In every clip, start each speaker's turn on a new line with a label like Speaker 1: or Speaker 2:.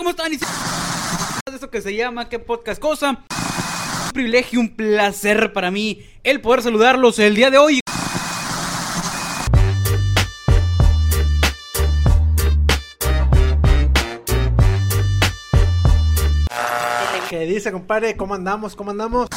Speaker 1: ¿cómo están? De eso que se llama ¿Qué podcast cosa? Un privilegio, un placer para mí el poder saludarlos el día de hoy.
Speaker 2: ¿Qué dice, compadre? ¿Cómo andamos? ¿Cómo andamos?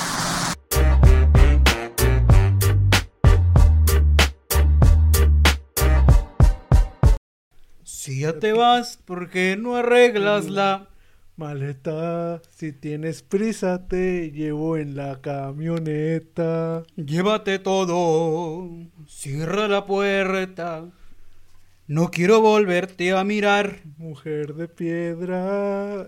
Speaker 1: Ya te vas, ¿por qué no arreglas la
Speaker 2: Maleta, si tienes prisa, te llevo en la camioneta.
Speaker 1: Llévate todo, cierra la puerta. No quiero volverte a mirar.
Speaker 2: Mujer de piedra.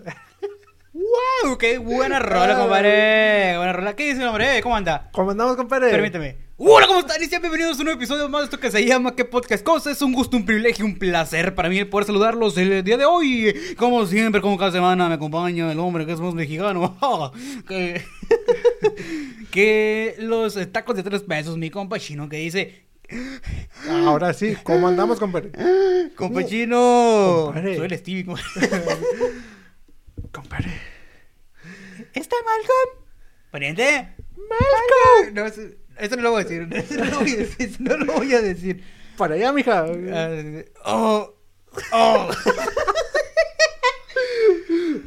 Speaker 1: ¡Wow! ¡Qué buena rola, compadre! Buena rola. ¿Qué dice, hombre? ¿Cómo anda?
Speaker 2: ¿Cómo andamos, compadre?
Speaker 1: Permíteme. Hola, ¿cómo están? Y sean bienvenidos a un nuevo episodio más de esto que se llama ¿Qué podcast cosa? Es un gusto, un privilegio, un placer para mí poder saludarlos el día de hoy. Como siempre, como cada semana, me acompaña el hombre que es más mexicano. que... que los tacos de tres pesos, mi compa chino, que dice...
Speaker 2: Ahora sí, ¿cómo andamos, compadre?
Speaker 1: Compa chino. Soy el Stevie, compadre. ¿Está Malcolm? ¿Pariente? Malcolm. No, eso no lo voy a decir. Eso no lo voy a decir. No lo voy a decir.
Speaker 2: Para allá, mija.
Speaker 1: Ah, oh, oh.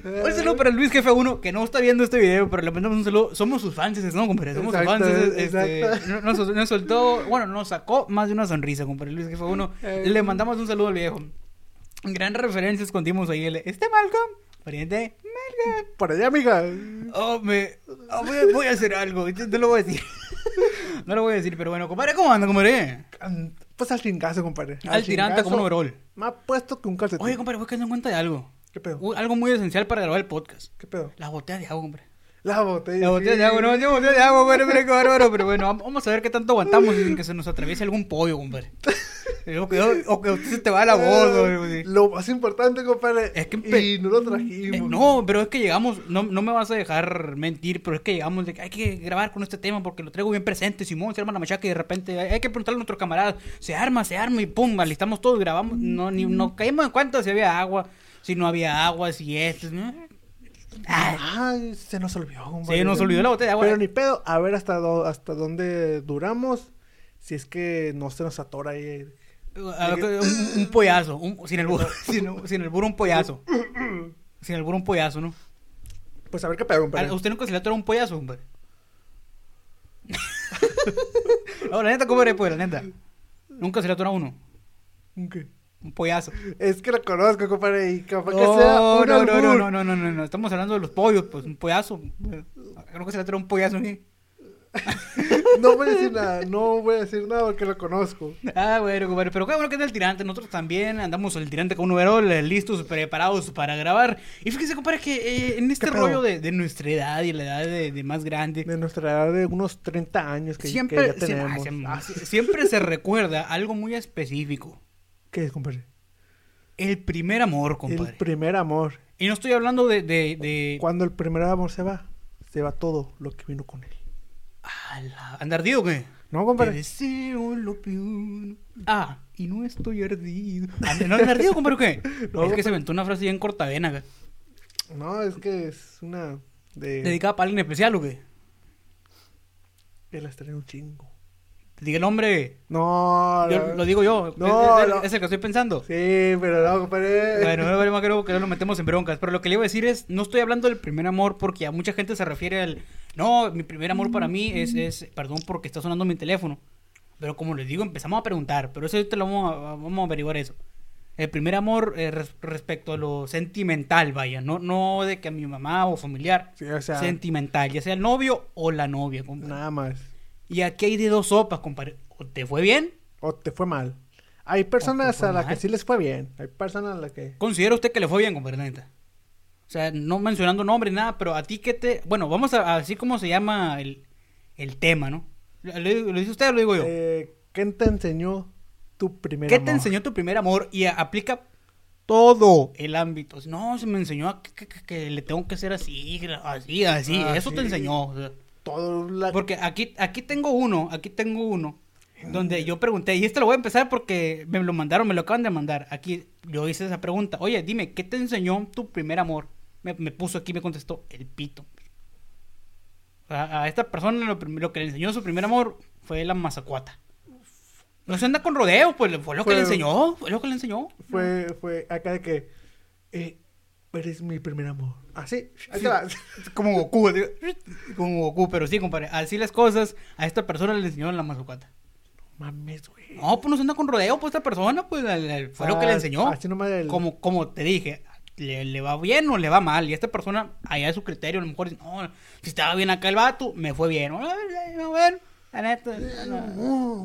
Speaker 1: Un saludo para Luis Jefe 1 que no está viendo este video, pero le mandamos un saludo. Somos sus fans, ¿no, compadre? Somos
Speaker 2: Exacto,
Speaker 1: sus fans. Este, nos, nos soltó, bueno, nos sacó más de una sonrisa, compadre. Luis Jefe 1.
Speaker 2: Eh.
Speaker 1: Le mandamos un saludo al viejo. Gran referencia escondimos ahí. El, ¿Este Malcolm? Pariente. Malcolm.
Speaker 2: Para allá, mija.
Speaker 1: Oh, me. oh, voy, a, voy a hacer algo. No lo voy a decir. No lo voy a decir, pero bueno, compadre, ¿cómo anda, compadre?
Speaker 2: Pues al chingazo, compadre.
Speaker 1: Al tirante como un overol.
Speaker 2: Más puesto que un calcetín.
Speaker 1: Oye, compadre, voy cayendo en cuenta de algo.
Speaker 2: ¿Qué pedo?
Speaker 1: Algo muy esencial para grabar el podcast.
Speaker 2: ¿Qué pedo?
Speaker 1: La botella de agua, hombre.
Speaker 2: La botella.
Speaker 1: La botella
Speaker 2: sí.
Speaker 1: de agua, no, la botella de agua, compadre, mira qué bárbaro. Pero bueno, vam- vamos a ver qué tanto aguantamos sin que se nos atraviese algún pollo, compadre. O que, o que usted se te va la voz, güey.
Speaker 2: Lo más importante, compadre.
Speaker 1: Es que
Speaker 2: Y no lo
Speaker 1: Eh,
Speaker 2: trajimos.
Speaker 1: no, pero es que llegamos, no, no me vas a dejar mentir, pero es que llegamos de que hay que grabar con este tema porque lo traigo bien presente, Simón, se arma la machaca y de repente hay, hay que preguntarle a nuestro camarada, se arma, se arma y pum, alistamos todos, grabamos, no, ni, no caímos en cuenta si había agua, si no había agua, si esto, ¿no? Ay,
Speaker 2: Ay, se nos olvidó, compadre.
Speaker 1: se nos olvidó la botella de agua.
Speaker 2: Pero ni pedo, a ver hasta, do- hasta dónde duramos. Si es que no se nos atora ahí.
Speaker 1: A ver, un, un pollazo, un- sin el burro, sin, sin el burro un pollazo. Sin el burro un pollazo, ¿no?
Speaker 2: Pues a ver qué pedo,
Speaker 1: ¿A
Speaker 2: compadre.
Speaker 1: usted nunca se le atora un pollazo, hombre? no, la neta, ¿cómo eres, pues, la neta? Nunca se le atora uno.
Speaker 2: ¿Qué?
Speaker 1: Un pollazo.
Speaker 2: Es que lo conozco, compadre, y capaz que sea un
Speaker 1: no, no, no,
Speaker 2: albur.
Speaker 1: no, no, no, no, no. Estamos hablando de los pollos, pues, un pollazo. Creo que se le atora un pollazo.
Speaker 2: No voy a decir nada, no voy a decir nada porque lo conozco.
Speaker 1: Ah, bueno, compadre. Pero qué bueno que es el tirante. Nosotros también andamos el tirante con un overall, eh, listos, preparados para grabar. Y fíjese, compadre, que eh, en este rollo de, de nuestra edad y la edad de, de más grande,
Speaker 2: De nuestra edad de unos 30 años que,
Speaker 1: siempre,
Speaker 2: que ya
Speaker 1: sie-
Speaker 2: tenemos.
Speaker 1: ah, sie- siempre se recuerda algo muy específico.
Speaker 2: ¿Qué es, compadre?
Speaker 1: El primer amor, compadre.
Speaker 2: El primer amor.
Speaker 1: Y no estoy hablando de... de, de...
Speaker 2: Cuando el primer amor se va, se va todo lo que vino con él.
Speaker 1: La- ¿Anda ardido o qué?
Speaker 2: ¿No,
Speaker 1: Te
Speaker 2: compadre?
Speaker 1: deseo lo peor. Ah, y no estoy ardido. Ah, ¿No anda ardido, compadre, o qué?
Speaker 2: No,
Speaker 1: es que se aventó una frase bien cortavena, acá.
Speaker 2: No, es que es una de...
Speaker 1: ¿Dedicada para alguien especial o qué?
Speaker 2: Que la estrena un chingo.
Speaker 1: Diga el nombre.
Speaker 2: No,
Speaker 1: Yo-
Speaker 2: no.
Speaker 1: lo digo yo.
Speaker 2: No,
Speaker 1: es, es-
Speaker 2: no.
Speaker 1: es el que estoy pensando.
Speaker 2: Sí, pero no, compadre.
Speaker 1: Bueno, no vale más que no, que no nos metemos en broncas. Pero lo que le iba a decir es, no estoy hablando del primer amor porque a mucha gente se refiere al... No, mi primer amor para mí es, es perdón porque está sonando mi teléfono. Pero como les digo, empezamos a preguntar. Pero eso te lo vamos a, vamos a averiguar eso. El primer amor eh, res- respecto a lo sentimental, vaya. No, no de que a mi mamá o familiar.
Speaker 2: Sí, o sea,
Speaker 1: Sentimental, ya sea el novio o la novia, compadre.
Speaker 2: nada más.
Speaker 1: Y aquí hay de dos sopas, compadre. ¿O te fue bien?
Speaker 2: O te fue mal. Hay personas a las que sí les fue bien. Hay personas a las que...
Speaker 1: ¿Considera usted que le fue bien, compadre, la neta? O sea, no mencionando nombre, nada, pero a ti que te... Bueno, vamos a, a decir cómo se llama el, el tema, ¿no? ¿Lo, lo dice usted o lo digo yo?
Speaker 2: Eh, ¿Quién te enseñó tu primer
Speaker 1: ¿Qué
Speaker 2: amor?
Speaker 1: te enseñó tu primer amor? Y a- aplica todo el ámbito. No, se me enseñó a que, que- que- le tengo que hacer así, así, así.
Speaker 2: Ah,
Speaker 1: Eso te
Speaker 2: sí.
Speaker 1: enseñó. o sea.
Speaker 2: Todo la...
Speaker 1: Porque aquí, aquí tengo uno, aquí tengo uno. Donde yo pregunté, y esto lo voy a empezar porque me lo mandaron, me lo acaban de mandar. Aquí yo hice esa pregunta. Oye, dime, ¿qué te enseñó tu primer amor? Me, me puso aquí, me contestó, el pito. A, a esta persona lo, que le enseñó su primer amor fue la mazacuata. No se anda con rodeo, pues fue lo que le enseñó, fue lo que le enseñó.
Speaker 2: Fue, fue acá de que. Eh, eres mi primer amor. Así. Ahí te va.
Speaker 1: Como Goku, así, como Goku, pero sí, compadre. Así las cosas, a esta persona le enseñó la mazacuata.
Speaker 2: Mames, güey.
Speaker 1: No, pues no se anda con rodeo, pues esta persona, pues al- al- fue lo que le
Speaker 2: Ah,
Speaker 1: enseñó.
Speaker 2: Así nomás el.
Speaker 1: Como, como te dije, le, le va bien o le va mal. Y esta persona, allá es su criterio, a lo mejor dice, no, si estaba bien acá el vato, me fue bien. No, no, bueno, la neta. no.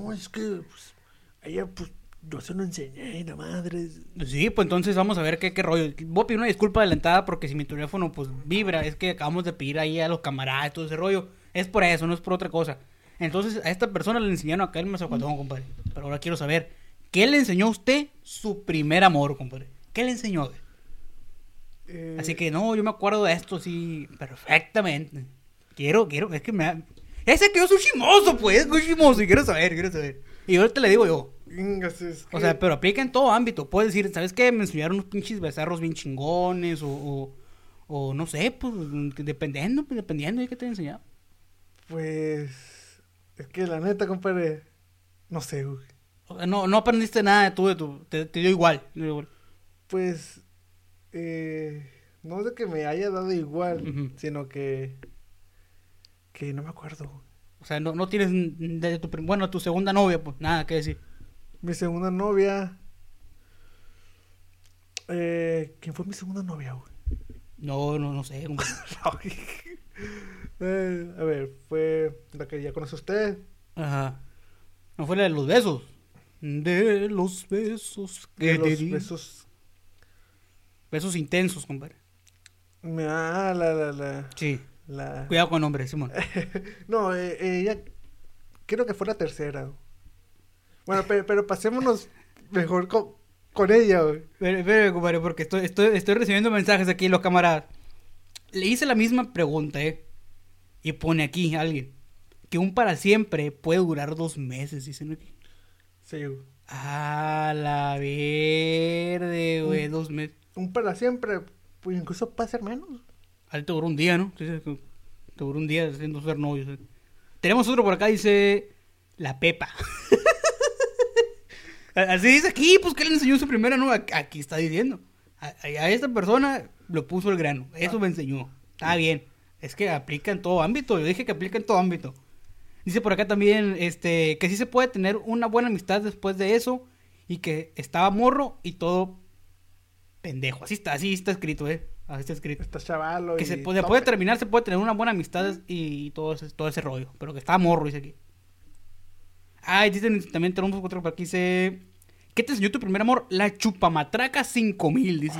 Speaker 2: No, es que. Pues, ella, pues. Yo se lo enseñé, la madre.
Speaker 1: Sí, pues entonces vamos a ver qué, qué rollo. Voy a pedir una disculpa adelantada porque si mi teléfono pues vibra, es que acabamos de pedir ahí a los camaradas todo ese rollo. Es por eso, no es por otra cosa. Entonces a esta persona le enseñaron acá el mazacuatón, compadre. Pero ahora quiero saber, ¿qué le enseñó a usted su primer amor, compadre? ¿Qué le enseñó?
Speaker 2: Eh,
Speaker 1: Así que no, yo me acuerdo de esto sí perfectamente. Quiero, quiero, es que me. Ese que yo soy chimoso, pues, soy chimoso y quiero saber, quiero saber. Y ahorita le digo yo, O sea, pero aplica en todo ámbito. Puedes decir, ¿sabes qué? Me enseñaron unos pinches becerros bien chingones o, o, o no sé, pues dependiendo, pues, dependiendo de qué te enseñado.
Speaker 2: Pues. Es que la neta, compadre. No sé, güey.
Speaker 1: O sea, no, no aprendiste nada de tú, de tu, te, te dio igual.
Speaker 2: Pues. Eh, no es de que me haya dado igual, sino que. Que no me acuerdo.
Speaker 1: O sea, no, no tienes de tu, bueno, tu segunda novia, pues nada que decir.
Speaker 2: Mi segunda novia. Eh, ¿Quién fue mi segunda novia, güey?
Speaker 1: No, no, no sé.
Speaker 2: Eh, a ver, fue la que ya conoce usted.
Speaker 1: Ajá. No fue la de los besos. De los besos que
Speaker 2: De los
Speaker 1: di.
Speaker 2: besos.
Speaker 1: Besos intensos, compadre.
Speaker 2: Ah, la, la, la.
Speaker 1: Sí.
Speaker 2: la...
Speaker 1: Cuidado con nombre, Simón.
Speaker 2: No, eh, ella. Creo que fue la tercera. Bueno, pero, pero pasémonos mejor con, con ella, güey.
Speaker 1: Espera, compadre, porque estoy, estoy, estoy recibiendo mensajes aquí, los camaradas. Le hice la misma pregunta, ¿eh? Y pone aquí alguien que un para siempre puede durar dos meses, dicen aquí.
Speaker 2: Sí, güey.
Speaker 1: A la verde, güey, dos meses.
Speaker 2: Un para siempre, pues incluso puede ser menos.
Speaker 1: Ahí te duró un día, ¿no? Sí, sí, Te duró un día haciendo ser novios. ¿eh? Tenemos otro por acá, dice la Pepa. Así dice aquí, pues que le enseñó su primera novia. Aquí está diciendo. A, a esta persona lo puso el grano. Eso me enseñó. Está bien. Es que aplica en todo ámbito. Yo dije que aplica en todo ámbito. Dice por acá también este, que sí se puede tener una buena amistad después de eso. Y que estaba morro y todo pendejo. Así está, así está escrito, ¿eh? Así está escrito.
Speaker 2: Está chavalo.
Speaker 1: Que
Speaker 2: y
Speaker 1: se puede, terminar, se puede tener una buena amistad y, todo ese, todo ese rollo. Pero que está morro, dice aquí. Ay, dicen también tenemos otro por aquí, dice... ¿Qué te enseñó tu primer amor? La chupamatraca 5000, dice.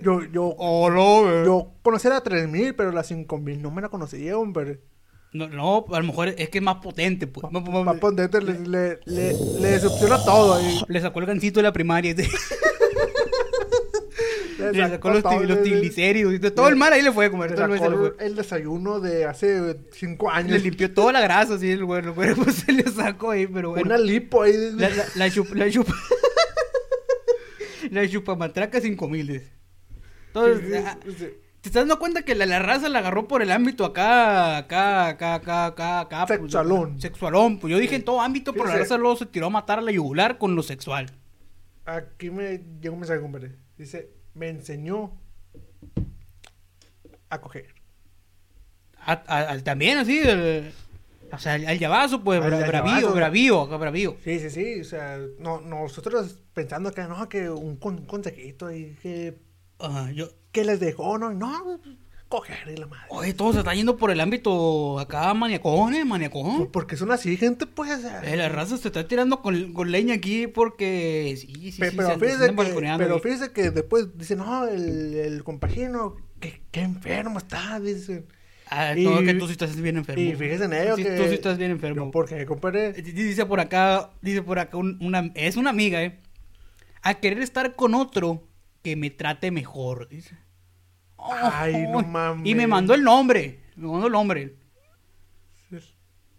Speaker 2: Yo, yo,
Speaker 1: Hola,
Speaker 2: yo conocía la 3000, pero la 5000 no me la conocía, hombre.
Speaker 1: No, no, a lo mejor es que es más potente, pues.
Speaker 2: Para ponerte, le, le, le, le decepciona todo ahí.
Speaker 1: Le sacó el gancito de la primaria. Le sacó los,
Speaker 2: todo,
Speaker 1: los
Speaker 2: le-
Speaker 1: triglicéridos. Todo el mal ahí le fue a comer.
Speaker 2: Le
Speaker 1: todo el
Speaker 2: sacó
Speaker 1: le fue.
Speaker 2: el desayuno de hace 5
Speaker 1: Le
Speaker 2: años.
Speaker 1: limpió toda la grasa, así, el. El güey pues, se le sacó ahí, pero bueno.
Speaker 2: Una lipo ahí.
Speaker 1: La, la, la chupa, la chupa. la chupamatraca 5000, dice. Entonces, ah, ¿te estás dando cuenta que la, la raza la agarró por el ámbito acá, acá, acá, acá, acá, acá? pues,
Speaker 2: Sexualón.
Speaker 1: sexualón. Pues yo dije en todo ámbito, pero la raza luego se tiró a matar a la yugular con lo sexual.
Speaker 2: Aquí me llegó un mensaje, compadre. Dice, me enseñó a coger.
Speaker 1: A- a- al- también así, el- o sea, al, al llavazo, pues,
Speaker 2: Al-
Speaker 1: bravío, bravío, acá bravío.
Speaker 2: Sí, sí, sí. O sea, no, nosotros pensando que no, que un, un consejito y que,
Speaker 1: Ajá, yo,
Speaker 2: que les dejó, no, no, coger y la madre.
Speaker 1: oye, todo se está yendo por el ámbito acá maniacón, eh, maniacón.
Speaker 2: Pues porque son así, gente, pues.
Speaker 1: Eh, la raza se está tirando con, con leña aquí porque sí, sí, sí.
Speaker 2: Pero, fíjese que,
Speaker 1: balconeando
Speaker 2: pero fíjese que después dice, no, el, el compagino, qué, qué enfermo está, dicen.
Speaker 1: Ah,
Speaker 2: y-
Speaker 1: no, que tú sí estás bien enfermo.
Speaker 2: Y fíjese en ello
Speaker 1: Sí,
Speaker 2: que...
Speaker 1: Tú sí estás bien enfermo.
Speaker 2: Porque, compadre,
Speaker 1: Eh, Dice por acá, dice por acá un- una, es una amiga, eh. A querer estar con otro que me trate mejor, dice.
Speaker 2: Ay, no mames.
Speaker 1: Y me mandó el nombre, me mandó el nombre.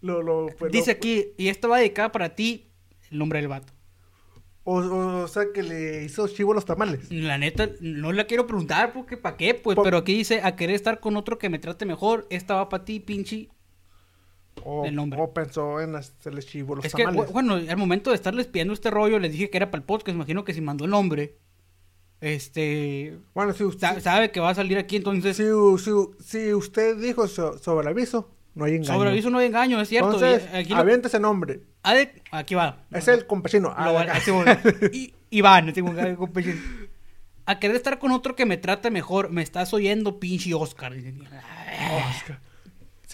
Speaker 2: Lo, lo, pues,
Speaker 1: Dice
Speaker 2: lo-
Speaker 1: aquí, y esto va dedicada para ti, el nombre del vato.
Speaker 2: O, o, o sea, que le hizo chivo los tamales.
Speaker 1: La neta, no la quiero preguntar porque para qué, pues, pero aquí dice, a querer estar con otro que me trate mejor, esta va para ti, pinche.
Speaker 2: O,
Speaker 1: El nombre.
Speaker 2: o pensó en hacerle chivo los
Speaker 1: Es
Speaker 2: tamales.
Speaker 1: bu- bueno, al momento de estarles pidiendo este rollo, les dije que era para el podcast, imagino que si mandó el nombre, este,
Speaker 2: Bueno, si usted,
Speaker 1: sabe que va a salir aquí, entonces,
Speaker 2: si, si, si usted dijo so- sobre aviso, no hay engaño.
Speaker 1: sobre aviso no hay engaño, es cierto. y
Speaker 2: Entonces,
Speaker 1: aquí, lo-
Speaker 2: aviente ese nombre.
Speaker 1: de- aquí va.
Speaker 2: Es el compachino.
Speaker 1: Lo
Speaker 2: Ah,
Speaker 1: Iván, compañero. A querer estar con otro que me trate mejor, me estás oyendo, pinche Oscar.
Speaker 2: Oscar.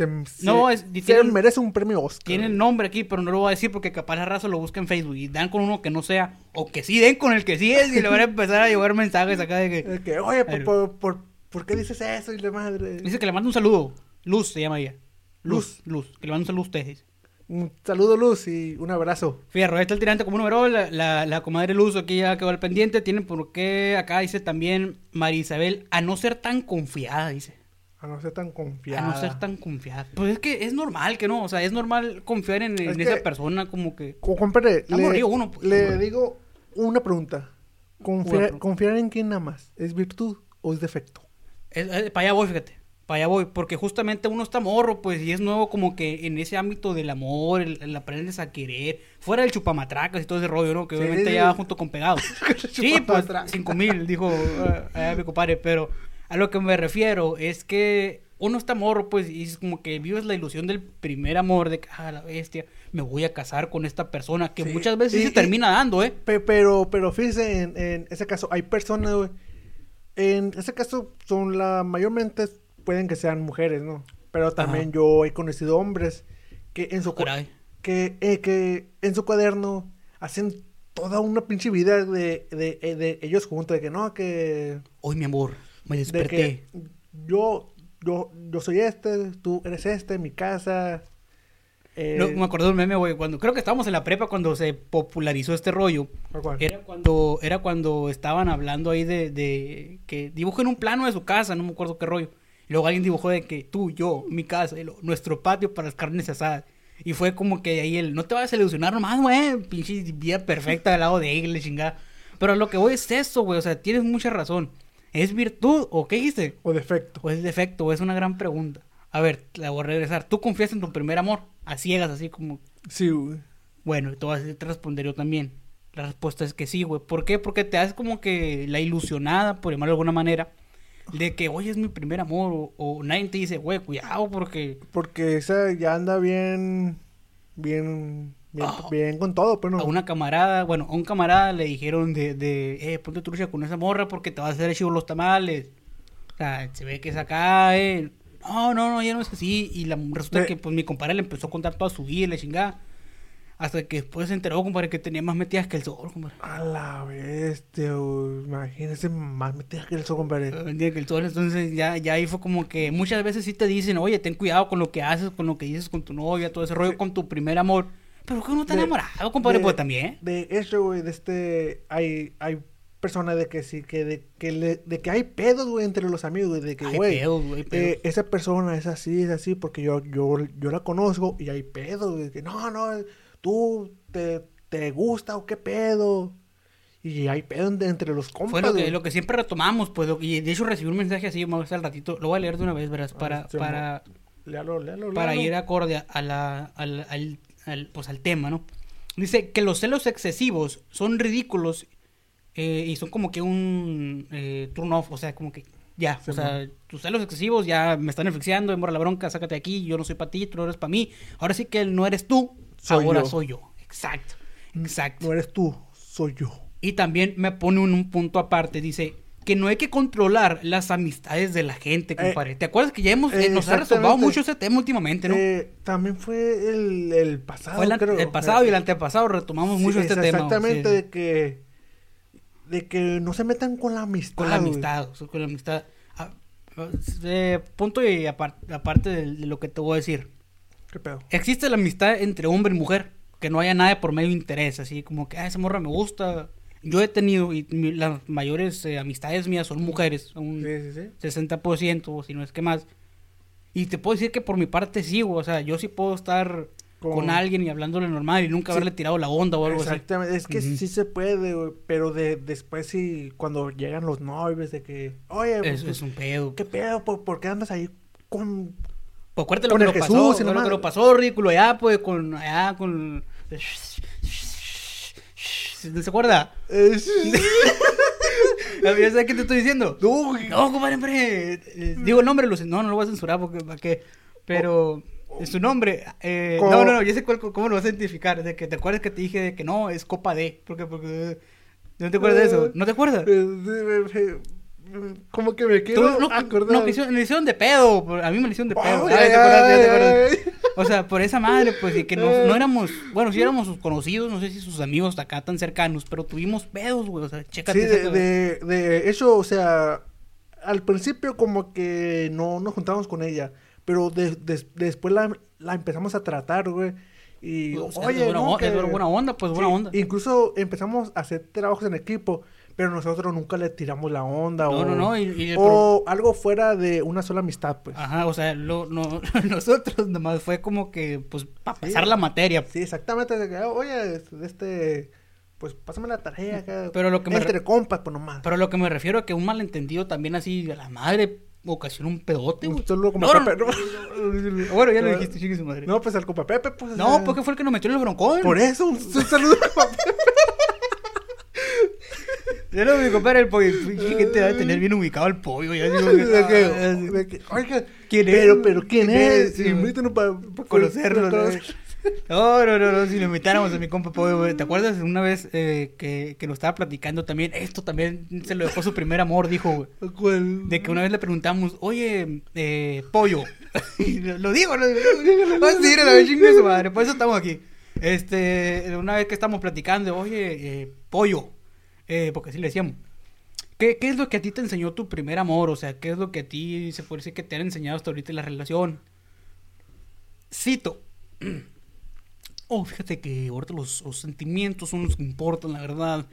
Speaker 2: Se, se-
Speaker 1: No, es-
Speaker 2: se merece un premio Oscar.
Speaker 1: Tiene el nombre aquí, pero no lo voy a decir porque capaz la raza lo busca en Facebook y dan con uno que no sea, o que sí den con el que sí es y le van a empezar a llevar mensajes acá de que...
Speaker 2: Oye, por, por, por, ¿por qué dices eso? Y la madre.
Speaker 1: Dice que le manda un saludo. Luz se llama ella. Luz, Luz. Que le manda un saludo a ustedes.
Speaker 2: Un saludo, Luz, y un abrazo.
Speaker 1: Fierro, ahí está el tirante como número. La, la, la comadre Luz aquí ya quedó al pendiente. Tienen por qué, acá dice también María Isabel, a no ser tan confiada, dice.
Speaker 2: A no ser tan confiada.
Speaker 1: A no ser tan confiada. Pues es que es normal que no, o sea, es normal confiar en, en
Speaker 2: Es
Speaker 1: esa persona como que...
Speaker 2: Co- compadre,
Speaker 1: Está
Speaker 2: le,
Speaker 1: uno, pues,
Speaker 2: le digo una pregunta. Confiar. ¿Confiar en quién nada más? ¿Es virtud o es defecto?
Speaker 1: para allá voy, fíjate. Para allá voy, porque justamente uno está morro, pues, y es nuevo como que en ese ámbito del amor, el, el aprendes a querer, fuera del chupamatracas y todo ese rollo, ¿no? Que
Speaker 2: Sí,
Speaker 1: obviamente ya va junto con pegados. sí, pues, cinco mil, dijo eh, allá mi compadre, pero a lo que me refiero es que uno está morro, pues, y es como que vives la ilusión del primer amor, de que, ah, la bestia, me voy a casar con esta persona, que
Speaker 2: Sí,
Speaker 1: muchas veces
Speaker 2: y-
Speaker 1: se
Speaker 2: y-
Speaker 1: termina dando, ¿eh?
Speaker 2: Pe- pero, pero fíjese, en, en ese caso, hay personas, güey. En ese caso, son la mayormente pueden que sean mujeres, ¿no? Pero también
Speaker 1: Ajá.
Speaker 2: yo he conocido hombres que en su
Speaker 1: Caray.
Speaker 2: que, eh, que en su cuaderno hacen toda una pinche vida de, de, eh, de ellos juntos, de que no, que
Speaker 1: Hoy, mi amor, me
Speaker 2: de
Speaker 1: desperté.
Speaker 2: que yo, yo, yo soy este, tú eres este, mi casa. eh,
Speaker 1: No, me acuerdo de un meme, güey, cuando creo que estábamos en la prepa cuando se popularizó este rollo. Era cuando era cuando estaban hablando ahí de, de que dibujen un plano de su casa, no me acuerdo qué rollo. Y luego alguien dibujó de que tú, yo, mi casa, nuestro patio para las carnes asadas. Y fue como que ahí el, no te vas a ilusionar nomás, güey, pinche vida perfecta al lado de él, chingada. Pero lo que voy es eso, güey, o sea, tienes mucha razón. ¿Es virtud o qué dijiste?
Speaker 2: O defecto.
Speaker 1: ¿O es defecto? ¿O es una gran pregunta? A ver, la voy a regresar. ¿Tú confías en tu primer amor? A ciegas, así como
Speaker 2: Sí, güey.
Speaker 1: bueno, te vas a te responder yo también. La respuesta es que sí, güey. ¿Por qué? Porque te haces como que la ilusionada, por llamarlo de alguna manera, de que, oye, es mi primer amor. O, o nadie te dice, güey, cuidado, porque.
Speaker 2: Porque esa ya anda bien, bien, bien,
Speaker 1: Ah.
Speaker 2: bien con todo, pero no.
Speaker 1: A una camarada, bueno, a un camarada le dijeron de, de eh, ponte trucha con esa morra porque te vas a hacer chivo los tamales. O sea, se ve que es acá, eh. No, no, no, ya no es así. Y la, resulta que, pues, mi compadre le empezó a contar toda su vida y la chingada. Hasta que después se enteró, compadre, que tenía más metidas que el sol, compadre.
Speaker 2: A la bestia, güey. Imagínese más metida que el sol, compadre.
Speaker 1: Que el sol, entonces ya, ya ahí fue como que muchas veces sí te dicen, oye, ten cuidado con lo que haces, con lo que dices con tu novia, todo ese rollo,
Speaker 2: Sí.
Speaker 1: con tu primer amor. Pero que uno está
Speaker 2: De-
Speaker 1: enamorado, compadre,
Speaker 2: de-
Speaker 1: pues también.
Speaker 2: De hecho, güey, de este, hay, hay personas de que sí, que de que, le, de que hay pedos, güey, entre los amigos, güey, de que,
Speaker 1: Hay
Speaker 2: güey, eh, esa persona es así, es así, porque yo, yo, yo la conozco y hay pedos, güey, que no, no, tú te, te gusta o qué pedo. Y hay pedo entre, los compas,
Speaker 1: Fue lo que, lo que siempre retomamos, pues, lo- y de hecho recibí un mensaje así, más al ratito, lo voy a leer de una vez, verás, para,
Speaker 2: Ah, sí,
Speaker 1: para,
Speaker 2: Léalo, léalo,
Speaker 1: para
Speaker 2: léalo.
Speaker 1: ir acorde a, a la, al, al- al, pues, al tema, ¿no? Dice que los celos excesivos son ridículos eh, y son como que un eh, turn off, o sea, como que ya,
Speaker 2: Sí,
Speaker 1: o sea, tus celos excesivos ya me están asfixiando, demora la bronca, sácate de aquí, yo no soy para ti, tú no eres para mí. Ahora sí que no eres tú,
Speaker 2: Soy
Speaker 1: ahora
Speaker 2: yo.
Speaker 1: soy yo. Exacto, exacto.
Speaker 2: No eres tú, soy yo.
Speaker 1: Y también me pone un, un punto aparte, dice que no hay que controlar las amistades de la gente, compadre. ¿Te acuerdas que ya hemos, eh,
Speaker 2: eh,
Speaker 1: nos ha
Speaker 2: exactamente.
Speaker 1: mucho ese tema últimamente, ¿no?
Speaker 2: Eh, también fue el, el pasado,
Speaker 1: Fue el,
Speaker 2: creo.
Speaker 1: el pasado y el
Speaker 2: Eh,
Speaker 1: antepasado retomamos
Speaker 2: sí,
Speaker 1: mucho este
Speaker 2: es-
Speaker 1: tema.
Speaker 2: Exactamente,
Speaker 1: sí.
Speaker 2: de que de que no se metan con la amistad.
Speaker 1: Con la amistad, o sea, con la amistad. Ah, eh, punto y apar- aparte de, de lo que te voy a decir.
Speaker 2: ¿Qué pedo?
Speaker 1: Existe la amistad entre hombre y mujer, que no haya nada por medio de interés, así como que, ah, esa morra me gusta. Yo he tenido, y las mayores eh, amistades mías son mujeres, un
Speaker 2: Sí, sí, sí.
Speaker 1: 60%, o si no es que más. Y te puedo decir que por mi parte sí, güey, o sea, yo sí puedo estar
Speaker 2: Con-
Speaker 1: con alguien y hablándole normal y nunca haberle tirado la onda o algo así.
Speaker 2: Exactamente, es que sí se puede, güey, pero de, después sí, cuando llegan los novios de que, oye,
Speaker 1: Es,
Speaker 2: pues,
Speaker 1: es un pedo.
Speaker 2: ¿qué pedo? ¿Por, por qué andas ahí con...?
Speaker 1: Pues acuérdate lo que lo
Speaker 2: Jesús
Speaker 1: pasó, lo que lo pasó ridículo allá, pues, con, allá, con... ¿Se acuerda? ¿Ya sabes qué te estoy diciendo?
Speaker 2: No.
Speaker 1: No, compadre, hombre. eh, Digo el nombre, no, no lo voy a censurar porque para qué. Pero es su nombre. eh, no, no, no, yo sé cuál, cómo lo vas a identificar. De que te acuerdas que te dije de que no, es Copa D. Porque, porque ¿No te acuerdas de eso? ¿No te acuerdas?
Speaker 2: Eh, eh, eh, Como que me quiero
Speaker 1: no,
Speaker 2: acordar.
Speaker 1: no, que hicieron, me hicieron de pedo. A mí me lo hicieron de pedo.
Speaker 2: Ay, ay, ay.
Speaker 1: O sea, por esa madre, pues, y que no, no éramos, bueno, sí éramos sus conocidos, no sé si sus amigos acá tan cercanos, pero tuvimos pedos, güey, o sea, chécate.
Speaker 2: Sí, de, de, de hecho, o sea, al principio como que no nos juntábamos con ella, pero de- de- después la, la empezamos a tratar, güey. Y, oye,
Speaker 1: es buena,
Speaker 2: ¿no? que-
Speaker 1: es buena onda, pues, buena
Speaker 2: Sí,
Speaker 1: onda.
Speaker 2: Incluso empezamos a hacer trabajos en equipo, pero nosotros nunca le tiramos la onda
Speaker 1: No,
Speaker 2: o,
Speaker 1: no, no, y- y el
Speaker 2: o algo fuera de una sola amistad, pues.
Speaker 1: Ajá, o sea, lo, no, nosotros nomás fue como que, pues, para
Speaker 2: Sí.
Speaker 1: pasar la materia.
Speaker 2: Sí, exactamente. de que, oye, este, pues pásame la tarea acá.
Speaker 1: Pero lo que me re-
Speaker 2: Entre compas, pues nomás.
Speaker 1: Pero lo que me refiero a que un malentendido también así, a la madre, ocasiona un pedote, güey.
Speaker 2: Solo como
Speaker 1: No, no,
Speaker 2: Pepe,
Speaker 1: no. Bueno, ya lo dijiste, chingue su madre.
Speaker 2: No, pues al compa Pepe, pues.
Speaker 1: No, porque fue el que nos metió en el broncón.
Speaker 2: Por eso, un, un saludo al compa Pepe.
Speaker 1: Ya lo mi compadre, el pollo. Pinche gente va a tener bien ubicado el pollo. Ya digo que,
Speaker 2: que-
Speaker 1: ah,
Speaker 2: que, oiga,
Speaker 1: ¿Quién es?
Speaker 2: pero, pero ¿quién,
Speaker 1: ¿Quién
Speaker 2: es?
Speaker 1: es?
Speaker 2: Invítanos para
Speaker 1: conocerlo. ¿no? No, no, no, si lo invitáramos a mi compa Pollo. ¿Te acuerdas una vez eh, que, que nos estaba platicando también? Esto también se lo dejó su primer amor, dijo, güey. De que una vez le preguntamos, oye, eh, Pollo. Lo, lo digo, lo digo. Vas a decir, la vez chingue su madre, por eso estamos aquí. Este, una vez que estamos platicando, oye, eh, Pollo. Eh, porque así le decíamos. ¿Qué, ¿Qué es lo que a ti te enseñó tu primer amor? O sea, ¿qué es lo que a ti se puede decir que te han enseñado hasta ahorita en la relación? Cito. Oh, fíjate que ahorita los, los sentimientos son los que importan, la verdad.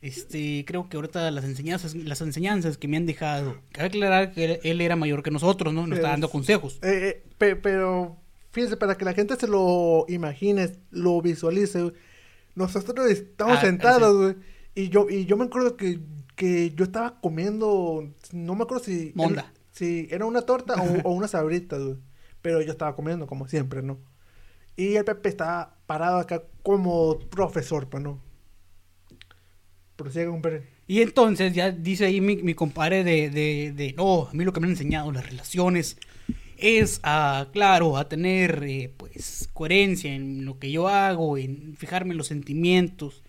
Speaker 1: Este, creo que ahorita las enseñanzas, las enseñanzas que me han dejado. Cabe aclarar que él- era mayor que nosotros, ¿no? Nos está dando consejos.
Speaker 2: Eh, eh, pe- pero, fíjense, para que la gente se lo imagine, lo visualice, nosotros estamos
Speaker 1: Ah,
Speaker 2: sentados, güey, y yo, y yo me acuerdo que, que yo estaba comiendo, no me acuerdo si...
Speaker 1: Monda.
Speaker 2: Era, si era una torta o, sabritas, güey, pero yo estaba comiendo como siempre, ¿no? Y el Pepe estaba parado acá como profesor, pues, ¿no? Prosiga, compadre.
Speaker 1: Y entonces ya dice ahí mi, mi compadre de, de, de, no, a mí lo que me han enseñado las relaciones es a, claro, a tener, eh, pues, coherencia en lo que yo hago, en fijarme en los sentimientos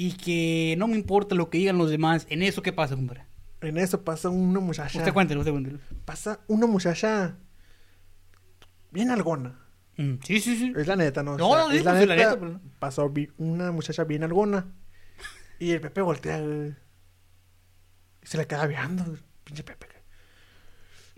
Speaker 1: y que no me importa lo que digan los demás. ¿En eso qué pasa, compadre?
Speaker 2: En eso pasa una muchacha.
Speaker 1: Usted cuéntelo, usted cuéntelo.
Speaker 2: Pasa una muchacha bien algona.
Speaker 1: Mm, sí, sí, sí.
Speaker 2: Es la neta, ¿no? O
Speaker 1: No,
Speaker 2: sea,
Speaker 1: no, sí,
Speaker 2: es la
Speaker 1: pues,
Speaker 2: neta.
Speaker 1: neta, pues.
Speaker 2: Pasó vi- una muchacha bien algona. Y el Pepe voltea. Y se le queda viendo. Pinche Pepe.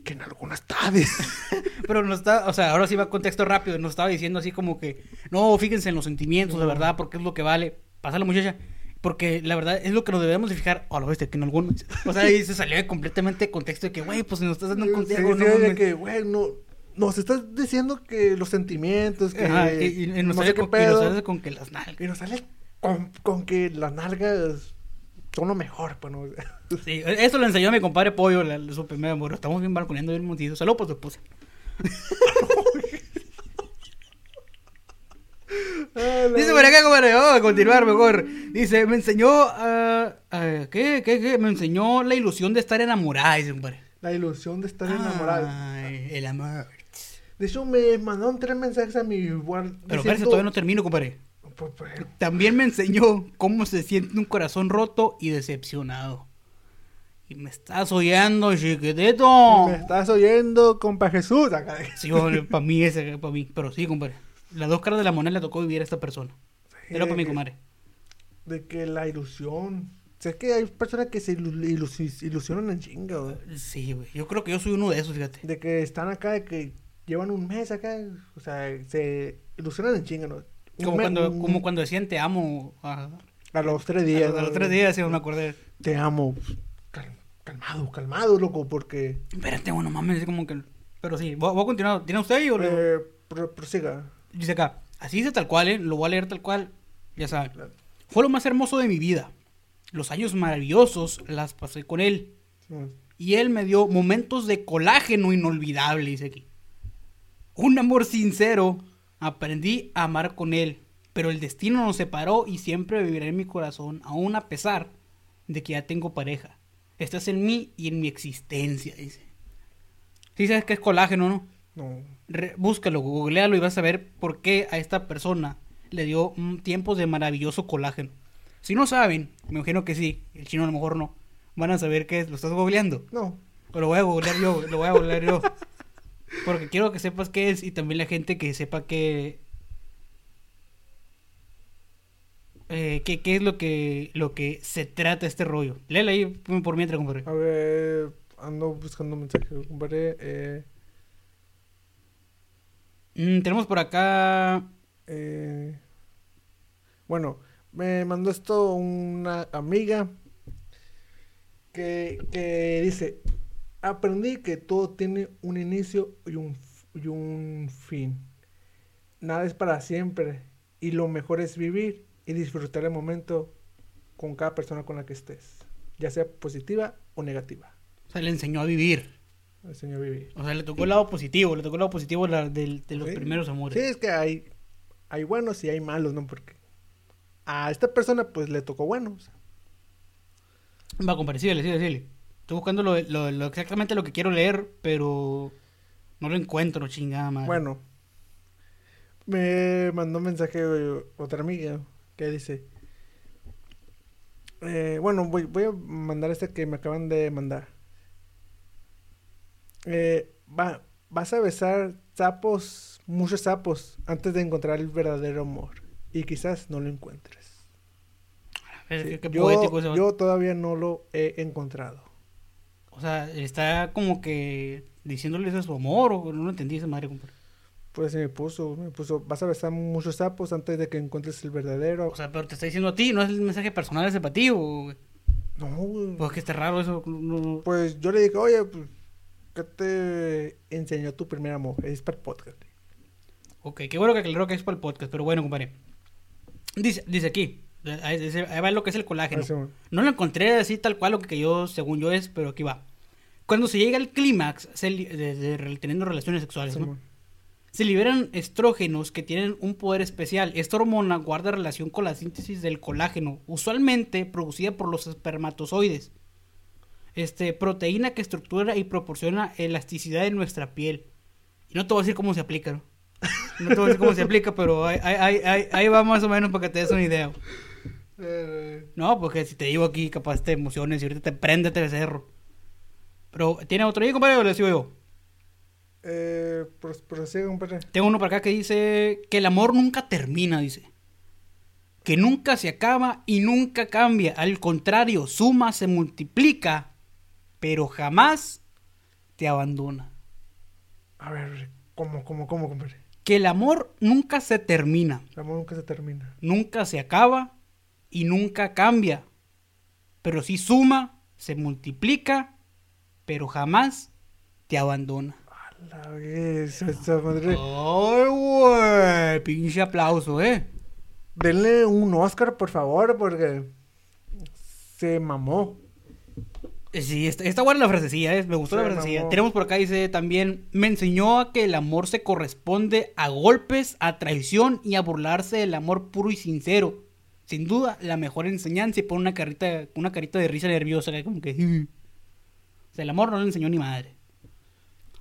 Speaker 2: que- en alguna está. dice.
Speaker 1: Pero no está, o sea, ahora sí va contexto rápido, nos estaba diciendo así como que, no, fíjense en los sentimientos, de verdad, porque es lo que vale. Pasa la muchacha, porque la verdad es lo que nos debemos de fijar, a la bestia, que en algún, o sea, ahí se salió completamente de contexto de que, güey, pues nos estás dando un
Speaker 2: Sí,
Speaker 1: consejo,
Speaker 2: sí,
Speaker 1: no
Speaker 2: de
Speaker 1: mames.
Speaker 2: que, güey, no. Nos estás diciendo que los sentimientos, que.
Speaker 1: Ajá, y, y- y nos
Speaker 2: no
Speaker 1: sale con, y nos
Speaker 2: pedo.
Speaker 1: sale con que las nalgas.
Speaker 2: Y nos sale con, con que las nalgas son lo mejor, pues, ¿no?
Speaker 1: Sí, eso lo enseñó mi compadre Pollo, la, su primer amor. Estamos bien balconeando bien montito. Saludos por tu esposa. Dice por acá, compadre, vamos a continuar mejor. Dice, me enseñó, ah, ah, ¿qué, qué, qué? Me enseñó la ilusión de estar enamorada, dice.
Speaker 2: La ilusión de estar enamorado.
Speaker 1: Ay, el amor.
Speaker 2: De hecho, me mandaron tres mensajes a mi WhatsApp.
Speaker 1: Pero espérate, todavía no termino, compadre.
Speaker 2: Pues, pues,
Speaker 1: También me enseñó cómo se siente un corazón roto y decepcionado. Y me estás oyendo, chiquitito.
Speaker 2: Me estás oyendo, compa Jesús. Acá.
Speaker 1: Sí, para mí ese, para mí. Pero sí, compadre. Las dos caras de la moneda le tocó vivir a esta persona. Pero para mi comadre.
Speaker 2: De que la ilusión. O sea, es que hay personas que se ilu- ilu- ilusionan en chinga, güey.
Speaker 1: Sí, güey. Yo creo que yo soy uno de esos, fíjate.
Speaker 2: De que están acá, de que llevan un mes acá. O sea, se ilusionan en chinga, ¿no?
Speaker 1: Como cuando,
Speaker 2: un-
Speaker 1: como cuando decían te amo. A,
Speaker 2: A los tres
Speaker 1: a
Speaker 2: días.
Speaker 1: los, a los tres días, sí, me acordé.
Speaker 2: Te amo. Cal- calmado, calmado, loco, porque.
Speaker 1: Espérate, bueno, mames, es como que. Pero sí, voy, voy a continuar. ¿Tiene usted ahí o
Speaker 2: Eh, pro- prosiga.
Speaker 1: Dice acá. Así dice tal cual, ¿eh? Lo voy a leer tal cual. Ya saben.
Speaker 2: Claro.
Speaker 1: Fue lo más hermoso de mi vida. Los años maravillosos las pasé con él. Y él me dio momentos de colágeno inolvidable, dice aquí. Un amor sincero. Aprendí a amar con él. Pero el destino nos separó y siempre vivirá en mi corazón, aún a pesar de que ya tengo pareja. Estás en mí y en mi existencia, dice. Sí sabes que es colágeno, ¿no?
Speaker 2: No.
Speaker 1: Re- búscalo, googlealo y vas a ver por qué a esta persona le dio tiempos de maravilloso colágeno. Si no saben, me imagino que sí, el chino a lo mejor no, van a saber qué es, lo estás googleando.
Speaker 2: No.
Speaker 1: O lo voy a googlear yo, lo voy a googlear yo. Porque quiero que sepas qué es y también la gente que sepa qué... Eh, qué, qué es lo que, lo que se trata este rollo. Léela ahí por mientras, compadre.
Speaker 2: A ver, ando buscando un mensaje, compadre. Eh,
Speaker 1: Mm, tenemos por acá...
Speaker 2: eh, bueno, me mandó esto una amiga que, que dice, aprendí que todo tiene un inicio y un, y un fin. Nada es para siempre y lo mejor es vivir y disfrutar el momento con cada persona con la que estés, ya sea positiva o negativa.
Speaker 1: O sea, le enseñó a vivir.
Speaker 2: El señor vivir.
Speaker 1: O sea, le tocó el lado positivo, le tocó el lado positivo de, los
Speaker 2: Sí.
Speaker 1: primeros amores.
Speaker 2: Sí, es que hay, hay buenos y hay malos, ¿no? Porque a esta persona pues le tocó bueno. o sea.
Speaker 1: Va, síguele, síguele, síguele. Estoy buscando lo, lo- lo- exactamente lo que quiero leer, pero no lo encuentro, chingada madre.
Speaker 2: Bueno, me mandó un mensaje otra amiga que dice, eh, bueno, voy, voy a mandar este que me acaban de mandar. Eh, va, vas a besar sapos, muchos sapos, antes de encontrar el verdadero amor. Y quizás no lo encuentres. Sí,
Speaker 1: qué,
Speaker 2: yo,
Speaker 1: poético ese vato.
Speaker 2: yo todavía no lo he encontrado.
Speaker 1: O sea, está como que diciéndoles a su amor, o no lo entendí esa madre, compadre.
Speaker 2: Pues me puso, me puso, vas a besar muchos sapos antes de que encuentres el verdadero.
Speaker 1: O sea, pero te está diciendo a ti, no es el mensaje personal ese para ti, o...
Speaker 2: no, güey.
Speaker 1: Pues que está raro eso. no-
Speaker 2: Pues yo le dije, oye, pues, ¿qué te enseñó tu primer amor? Es para el podcast.
Speaker 1: Ok, qué bueno que aclaró que es para el podcast, pero bueno, compadre. Dice, dice aquí, ahí va lo que es el colágeno.
Speaker 2: Sí.
Speaker 1: No lo encontré así tal cual lo que yo, según yo es, pero aquí va. Cuando se llega al clímax teniendo relaciones sexuales,
Speaker 2: Sí,
Speaker 1: ¿no?
Speaker 2: bueno.
Speaker 1: se liberan estrógenos que tienen un poder especial. Esta hormona guarda relación con la síntesis del colágeno, usualmente producida por los espermatozoides. Este, proteína que estructura y proporciona elasticidad en nuestra piel. Y no te voy a decir cómo se aplica, ¿no? No te voy a decir cómo se aplica, pero ahí, ahí, ahí- va más o menos para que te des una idea. No, porque si te digo aquí, capaz te emociones y ahorita te prende el cerro. Pero, ¿tiene otro ahí, compadre, o le sigo yo?
Speaker 2: eh, pros- prosigue, compadre.
Speaker 1: Tengo uno para acá que dice que el amor nunca termina, dice. Que nunca se acaba y nunca cambia. Al contrario, suma, se multiplica, pero jamás te abandona.
Speaker 2: A ver, ¿cómo, cómo, cómo, compadre?
Speaker 1: Que el amor nunca se termina,
Speaker 2: El amor nunca se termina.
Speaker 1: nunca se acaba y nunca cambia. Pero sí suma, se multiplica, pero jamás te abandona.
Speaker 2: A la vez, esa madre.
Speaker 1: ¡Ay, güey! Pinche aplauso, ¿eh?
Speaker 2: Denle un Oscar, por favor, porque se mamó.
Speaker 1: Eh, Sí, está, está buena la frasecilla, ¿eh? me gustó la frasecilla. Tenemos por acá, dice también, me enseñó a que el amor se corresponde a golpes, a traición y a burlarse del amor puro y sincero. Sin duda, la mejor enseñanza y pone una carita, una carita de risa nerviosa, que como que... O sea, el amor no le enseñó ni madre.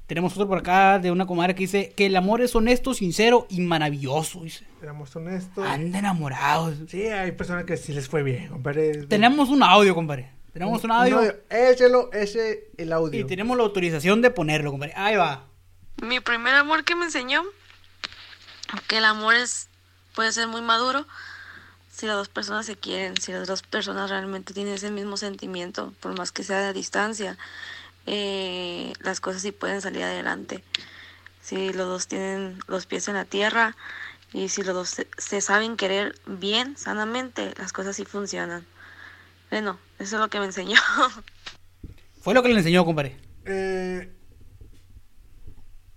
Speaker 1: Tenemos otro por acá de una comadre que dice que el amor es honesto, sincero y maravilloso. Dice.
Speaker 2: Seamos honestos.
Speaker 1: Anda enamorados.
Speaker 2: Sí, hay personas que sí les fue bien, compadre.
Speaker 1: Tenemos un audio, compadre. Tenemos un audio.
Speaker 2: Échelo, ese el audio.
Speaker 1: Y tenemos la autorización de ponerlo, compadre. Ahí va.
Speaker 3: Mi primer amor que me enseñó que el amor es puede ser muy maduro si las dos personas se quieren, si las dos personas realmente tienen ese mismo sentimiento, por más que sea de distancia, eh, las cosas sí pueden salir adelante. Si los dos tienen los pies en la tierra y si los dos se, se saben querer bien, sanamente, las cosas sí funcionan. Bueno, eso es lo que me enseñó.
Speaker 1: Fue lo que le enseñó, compadre.
Speaker 2: Eh,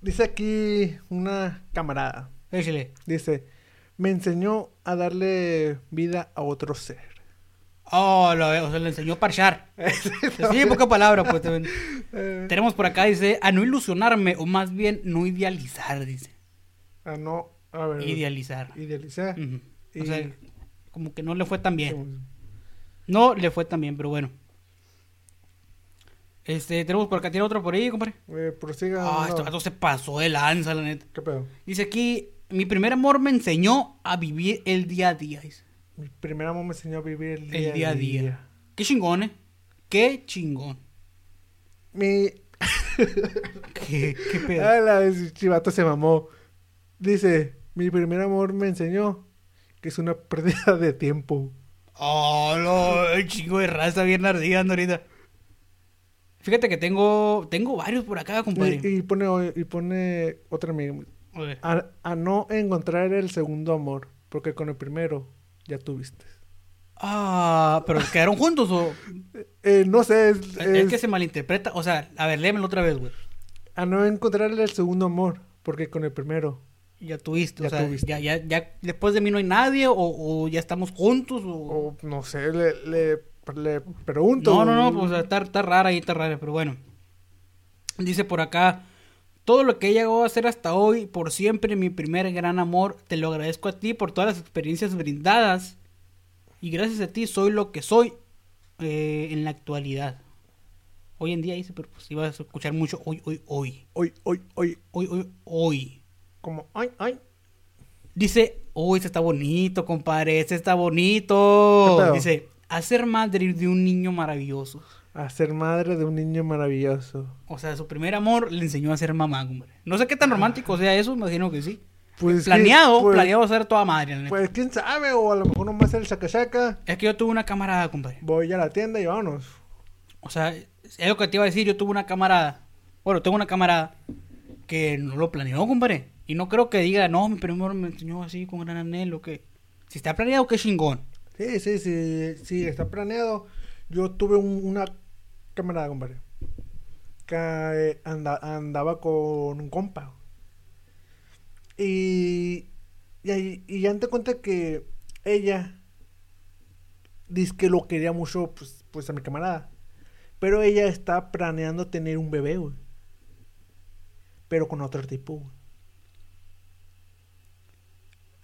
Speaker 2: dice aquí una camarada.
Speaker 1: Échale.
Speaker 2: Dice, me enseñó a darle vida a otro ser.
Speaker 1: Oh, lo, o sea, le enseñó a parchar. sí, poca palabra, pues. también.
Speaker 2: Eh,
Speaker 1: Tenemos por acá, dice, a no ilusionarme, o más bien no idealizar, dice.
Speaker 2: a no, a ver,
Speaker 1: Idealizar.
Speaker 2: idealizar.
Speaker 1: O
Speaker 2: Y-
Speaker 1: sea, como que no le fue tan bien. No le fue tan bien, pero bueno. Este, tenemos por acá, tiene otro por ahí, compadre.
Speaker 2: Eh, prosiga.
Speaker 1: Ah,
Speaker 2: no.
Speaker 1: este vato se pasó de lanza, la neta.
Speaker 2: ¿Qué pedo?
Speaker 1: Dice aquí, mi primer amor me enseñó a vivir el día a día. dice.
Speaker 2: Mi primer amor me enseñó a vivir el día,
Speaker 1: El día a día. Qué chingón, ¿eh? Qué chingón.
Speaker 2: Mi...
Speaker 1: Qué, qué pedo.
Speaker 2: Ah, la chivato se mamó. Dice, mi primer amor me enseñó que es una pérdida de tiempo.
Speaker 1: Oh, no, el chingo de raza bien ardida ahorita. Fíjate que tengo, tengo varios por acá, compadre.
Speaker 2: Y, y pone, y pone otra amiga.
Speaker 1: A.
Speaker 2: A, a no encontrar el segundo amor, porque con el primero ya tuviste.
Speaker 1: Ah, pero quedaron juntos o
Speaker 2: Eh, no sé, es,
Speaker 1: es,
Speaker 2: es
Speaker 1: que se malinterpreta. O sea, a ver, léemelo otra vez, güey.
Speaker 2: a no encontrar el segundo amor, porque con el primero.
Speaker 1: Ya tuviste,
Speaker 2: Ya
Speaker 1: o sea,
Speaker 2: tuviste.
Speaker 1: Ya, ya, ya después de mí no hay nadie o, o ya estamos juntos o...
Speaker 2: O no sé, le, le, le pregunto.
Speaker 1: No, no, no, pues está, está rara ahí, está rara, pero bueno. Dice por acá, todo lo que he llegado a hacer hasta hoy, por siempre, mi primer gran amor, te lo agradezco a ti por todas las experiencias brindadas. Y gracias a ti soy lo que soy eh, en la actualidad. Hoy en día dice, pero pues ibas a escuchar mucho hoy, hoy, hoy.
Speaker 2: Hoy, hoy, hoy,
Speaker 1: Hoy, hoy, hoy.
Speaker 2: Como, ay, ay.
Speaker 1: Dice, uy, este está bonito, compadre, este está
Speaker 2: ¿Qué
Speaker 1: bonito. Dice, hacer madre de un niño maravilloso.
Speaker 2: A ser madre de un niño maravilloso.
Speaker 1: O sea, su primer amor le enseñó a ser mamá, hombre. No sé qué tan romántico sea eso, imagino que sí.
Speaker 2: Pues,
Speaker 1: planeado,
Speaker 2: ¿quién- pues,
Speaker 1: planeado ser toda madre. la.
Speaker 2: Pues quién sabe, o a lo mejor nomás el saca
Speaker 1: es que yo tuve una camarada, compadre.
Speaker 2: Voy a la tienda y vámonos.
Speaker 1: O sea, es lo que te iba a decir, yo tuve una camarada. Bueno, tengo una camarada que no lo planeó, compadre. Y no creo que diga, no, mi primer amor me enseñó así con gran anhelo, que... Si está planeado, qué chingón.
Speaker 2: Sí, sí, sí, sí, está planeado. Yo tuve un- una camarada, compadre. Que eh, anda- andaba con un compa. Y, y, y ya te cuenta que ella dice que lo quería mucho, pues, pues a mi camarada. Pero ella está planeando tener un bebé, güey. Pero con otro tipo, güey.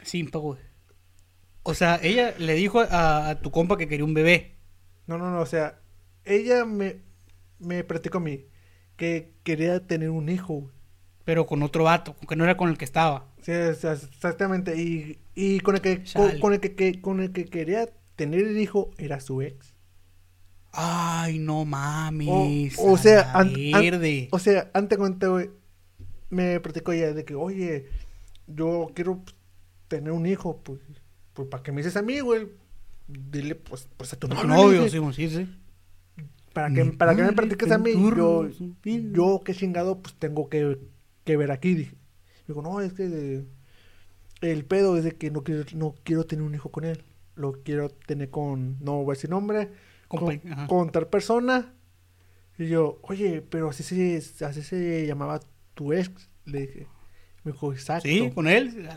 Speaker 1: Sin pago. O sea, ella le dijo a, a tu compa que quería un bebé.
Speaker 2: No, no, no, o sea, ella me, me platicó a mí que quería tener un hijo, güey.
Speaker 1: Pero con otro vato, que no era con el que estaba.
Speaker 2: Sí, exactamente. Y, y con el que con, con el que, que- con el que quería tener el hijo era su ex.
Speaker 1: Ay, no mames.
Speaker 2: o sea,
Speaker 1: la
Speaker 2: an- o sea, antes cuando güey, me platicó ella de que, oye, yo quiero tener un hijo, pues, pues para que me dices a mí, güey, dile pues, pues a tu novio.
Speaker 1: sí, sí, sí.
Speaker 2: para que, para que me platiques a mí, yo,
Speaker 1: yo,
Speaker 2: qué chingado pues tengo que, que ver aquí, dije. Digo, no, es que el pedo es de que no quiero, no quiero tener un hijo con él. Lo quiero tener con, no voy a decir nombre, con, con tal persona. Y yo, oye, pero así se, así se llamaba tu ex. Le dije, me dijo, exacto.
Speaker 1: Sí, con él.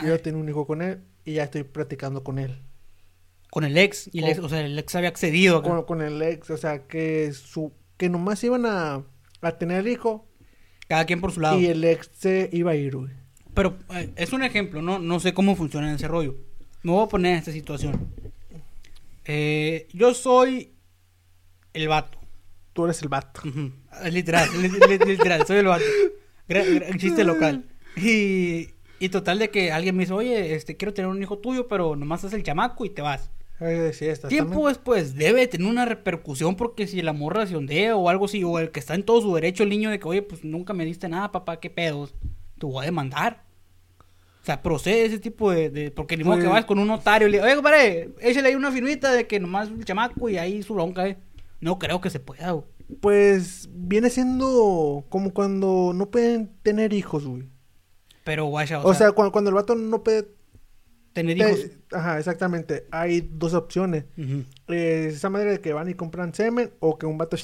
Speaker 2: Quiero tener un hijo con él y ya estoy platicando con él.
Speaker 1: Con el ex. Y el ex, o sea, el ex había accedido. acá.
Speaker 2: Con, con el ex, o sea, que su que nomás iban a, a tener hijo
Speaker 1: Cada quien por su lado.
Speaker 2: y el ex se iba a ir, güey.
Speaker 1: Pero eh, es un ejemplo, ¿no? No sé cómo funciona ese rollo. Me voy a poner en esta situación. Eh, yo soy el vato.
Speaker 2: Tú eres el vato.
Speaker 1: Literal, li- li- literal, soy el vato. Gra- gra- chiste local. Y, y total de que alguien me dice, oye, este, quiero tener un hijo tuyo, pero nomás haz el chamaco y te vas.
Speaker 2: Eh, sí,
Speaker 1: Tiempo después debe tener una repercusión porque si la morra se ondea o algo así, o el que está en todo su derecho el niño de que, oye, pues nunca me diste nada, papá, qué pedos, te voy a demandar. O sea, procede ese tipo de... de- porque ni modo que vas con un notario y le oye, compadre, échale ahí una firmita de que nomás el chamaco y ahí su bronca, eh. No creo que se pueda, güey.
Speaker 2: Pues viene siendo como cuando no pueden tener hijos, güey.
Speaker 1: Pero, guacha, o,
Speaker 2: O,
Speaker 1: sea,
Speaker 2: sea, cuando, cuando el vato no puede...
Speaker 1: tener
Speaker 2: te-
Speaker 1: hijos...
Speaker 2: Ajá, exactamente. Hay dos opciones. Eh, esa madre de que van y compran semen o que un vato...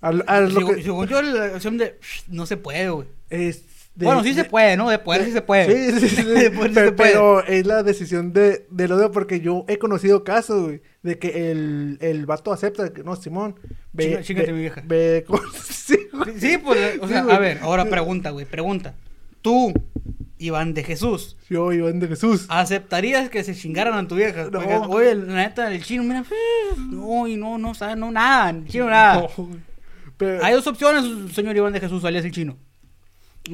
Speaker 2: Al, al lo
Speaker 1: Según,
Speaker 2: que-
Speaker 1: según yo, la opción de... No se puede, güey.
Speaker 2: es- de-
Speaker 1: bueno, sí
Speaker 2: de-
Speaker 1: se puede, ¿no? De poder sí se puede.
Speaker 2: Sí, sí, sí,
Speaker 1: De poder sí
Speaker 2: pero,
Speaker 1: se puede.
Speaker 2: pero es la decisión de, del odio porque yo he conocido casos, güey, de que el, el vato acepta que no, Simón, ve,
Speaker 1: Chinga- chíngate
Speaker 2: ve-
Speaker 1: mi vieja.
Speaker 2: ve con- sí, güey.
Speaker 1: Sí, pues, o sea, a ver, ahora pregunta, güey, pregunta. Tú, Iván de Jesús,
Speaker 2: Yo, Iván de Jesús.
Speaker 1: ¿aceptarías que se chingaran a tu vieja?
Speaker 2: No.
Speaker 1: Porque, oye, la neta, el chino, mira, no, y no, no, sabe, no, nada, el chino, nada.
Speaker 2: No. Pero-
Speaker 1: Hay dos opciones, señor Iván de Jesús, alias el chino.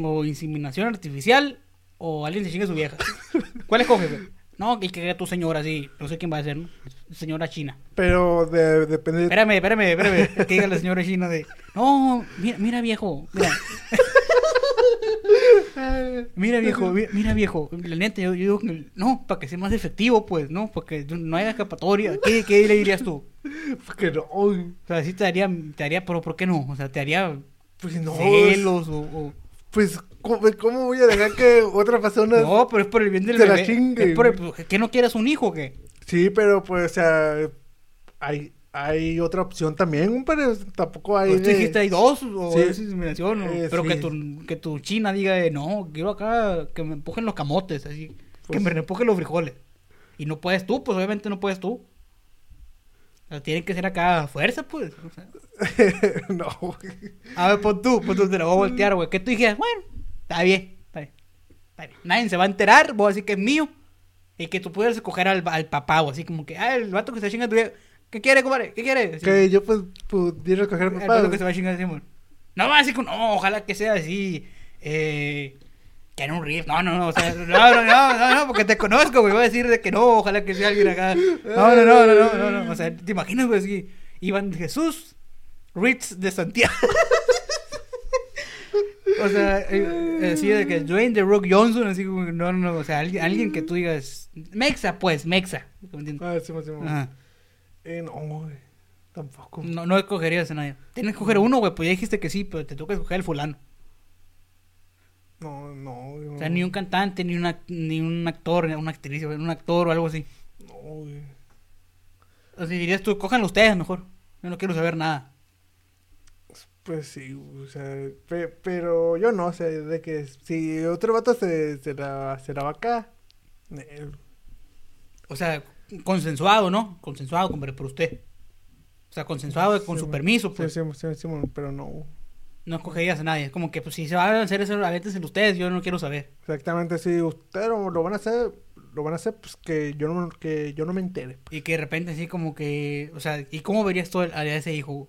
Speaker 1: O inseminación artificial, o alguien se chinga a su vieja. ¿Cuál escoges? No, que que tu señora, sí, no sé quién va a ser, ¿no? Señora china.
Speaker 2: Pero de- depende.
Speaker 1: Espérame, espérame, espérame. Que diga la señora china de. No, mira, mira viejo. Mira, mira viejo, mi- mira viejo. La neta, yo, yo digo que no, para que sea más efectivo, pues, ¿no? Porque no haya escapatoria. ¿Qué, qué le dirías tú?
Speaker 2: Porque no, güey.
Speaker 1: O sea, sí te daría, te daría, pero ¿por qué no? O sea, te haría
Speaker 2: Pues no.
Speaker 1: celos o, o-
Speaker 2: Pues, ¿cómo, cómo voy a dejar que otra persona.
Speaker 1: No, pero es por el bien del
Speaker 2: Te la
Speaker 1: bebé.
Speaker 2: chingue,
Speaker 1: Es por el-
Speaker 2: güey.
Speaker 1: ¿Que no quieras un hijo o qué?
Speaker 2: Sí, pero pues, o sea. Hay, hay otra opción también, pero tampoco hay.
Speaker 1: Pues tú dijiste hay dos o
Speaker 2: Sí.
Speaker 1: es inseminación, o-
Speaker 2: Eh,
Speaker 1: pero que
Speaker 2: sí.
Speaker 1: tu, que tu china diga, eh, no, quiero acá que me empujen los camotes, así, que
Speaker 2: Pues-
Speaker 1: me empujen los frijoles. Y no puedes tú, pues obviamente no puedes tú. O sea, tienen que ser acá a fuerza, pues. o sea.
Speaker 2: no, güey.
Speaker 1: A ver, pon tú, pon tú, te la voy a voltear, güey. Que tú dijeras, bueno, está bien, está bien, está bien. Nadie se va a enterar, voy a decir que es mío. Y que tú puedas escoger al, al papá, o así como que, ah, el vato que tu vieja, ¿Qué quiere, compadre? ¿Qué quiere?
Speaker 2: Que yo, pues, pudiera
Speaker 1: El
Speaker 2: papá.
Speaker 1: vato
Speaker 2: güey.
Speaker 1: que se va a chingar Simón. No, así como, no, ojalá que sea así. Eh, que en un riff. No, no, no, o sea, no, no, no, no, porque te conozco, güey. Voy a decir de que no, ojalá que sea alguien acá. No, no, no, no, no, no, no. O sea, ¿te imaginas, güey? Así, Iván Jesús, Ritz de Santiago. o sea, eh, así de que Dwayne The Rock Johnson, así como, no, no, o sea, alguien, alguien que tú digas, Mexa, pues, Mexa.
Speaker 2: Ah, sí, sí, sí.
Speaker 1: Ajá.
Speaker 2: Eh, no, güey. Tampoco.
Speaker 1: No, no escogerías a nadie. Tienes que escoger uno, güey, pues ya dijiste que sí, pero te toca escoger el fulano.
Speaker 2: No, no, güey.
Speaker 1: O sea, ni un cantante, ni, una, ni un actor, ni una actriz, güey, un actor o algo así.
Speaker 2: No, güey.
Speaker 1: O sea, dirías tú, cójanlo ustedes mejor. Yo no quiero saber nada.
Speaker 2: Pues sí, o sea, pe- pero yo no, o sea, de que si otro vato se, se, la, se la va acá, eh,
Speaker 1: O sea, consensuado, ¿no? Consensuado, compadre, por usted. O sea, consensuado con
Speaker 2: Sí,
Speaker 1: su permiso, pues.
Speaker 2: sí, sí, sí, pero no.
Speaker 1: No escogerías a nadie. Es como que, pues, si se van a hacer eso, avéntense ustedes, yo no quiero saber.
Speaker 2: Exactamente, si ustedes lo, lo van a hacer, lo van a hacer, pues que yo no, que yo no me entere.
Speaker 1: Y que de repente así como que, o sea, ¿y cómo verías tú a ese hijo? O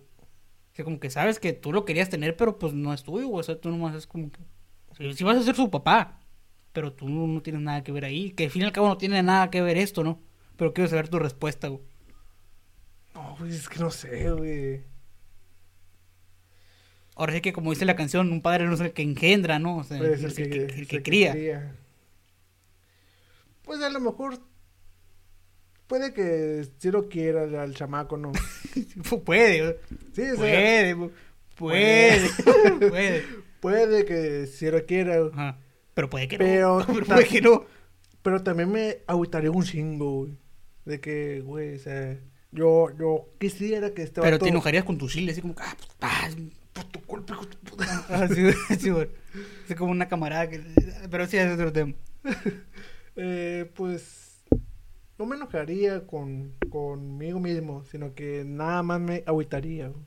Speaker 1: sea, como que sabes que tú lo querías tener, pero pues no es tuyo, o sea, tú nomás es como que... Si, si vas a ser su papá, pero tú no, no tienes nada que ver ahí, que al fin y al cabo no tiene nada que ver esto, ¿no? Pero quiero saber tu respuesta, güey.
Speaker 2: No, güey, es que no sé, güey.
Speaker 1: Ahora sí que como dice la canción, un padre no es el que engendra, ¿no? O sea,
Speaker 2: Puede
Speaker 1: es el
Speaker 2: que,
Speaker 1: que, el
Speaker 2: ser
Speaker 1: que cría.
Speaker 2: Pues a lo mejor puede que si lo quiera al, chamaco, ¿no?
Speaker 1: puede, güey.
Speaker 2: Sí, o sea,
Speaker 1: puede, güey. puede, puede.
Speaker 2: puede que si lo quiera.
Speaker 1: Ajá. Pero puede que
Speaker 2: Pero-
Speaker 1: no. Pero puede que no.
Speaker 2: Pero también me agüitaría un chingo, güey. De que, güey, o sea, yo, yo quisiera que este
Speaker 1: Pero
Speaker 2: vato-
Speaker 1: te enojarías con tu chile, así como, ah, pues, ah,
Speaker 2: Por tu culpa, hijo de tu puta.
Speaker 1: Ah, sí, sí, güey. Es como una camarada que... Pero sí, es otro tema.
Speaker 2: Eh, pues no me enojaría con conmigo mismo, sino que nada más me agüitaría. güey.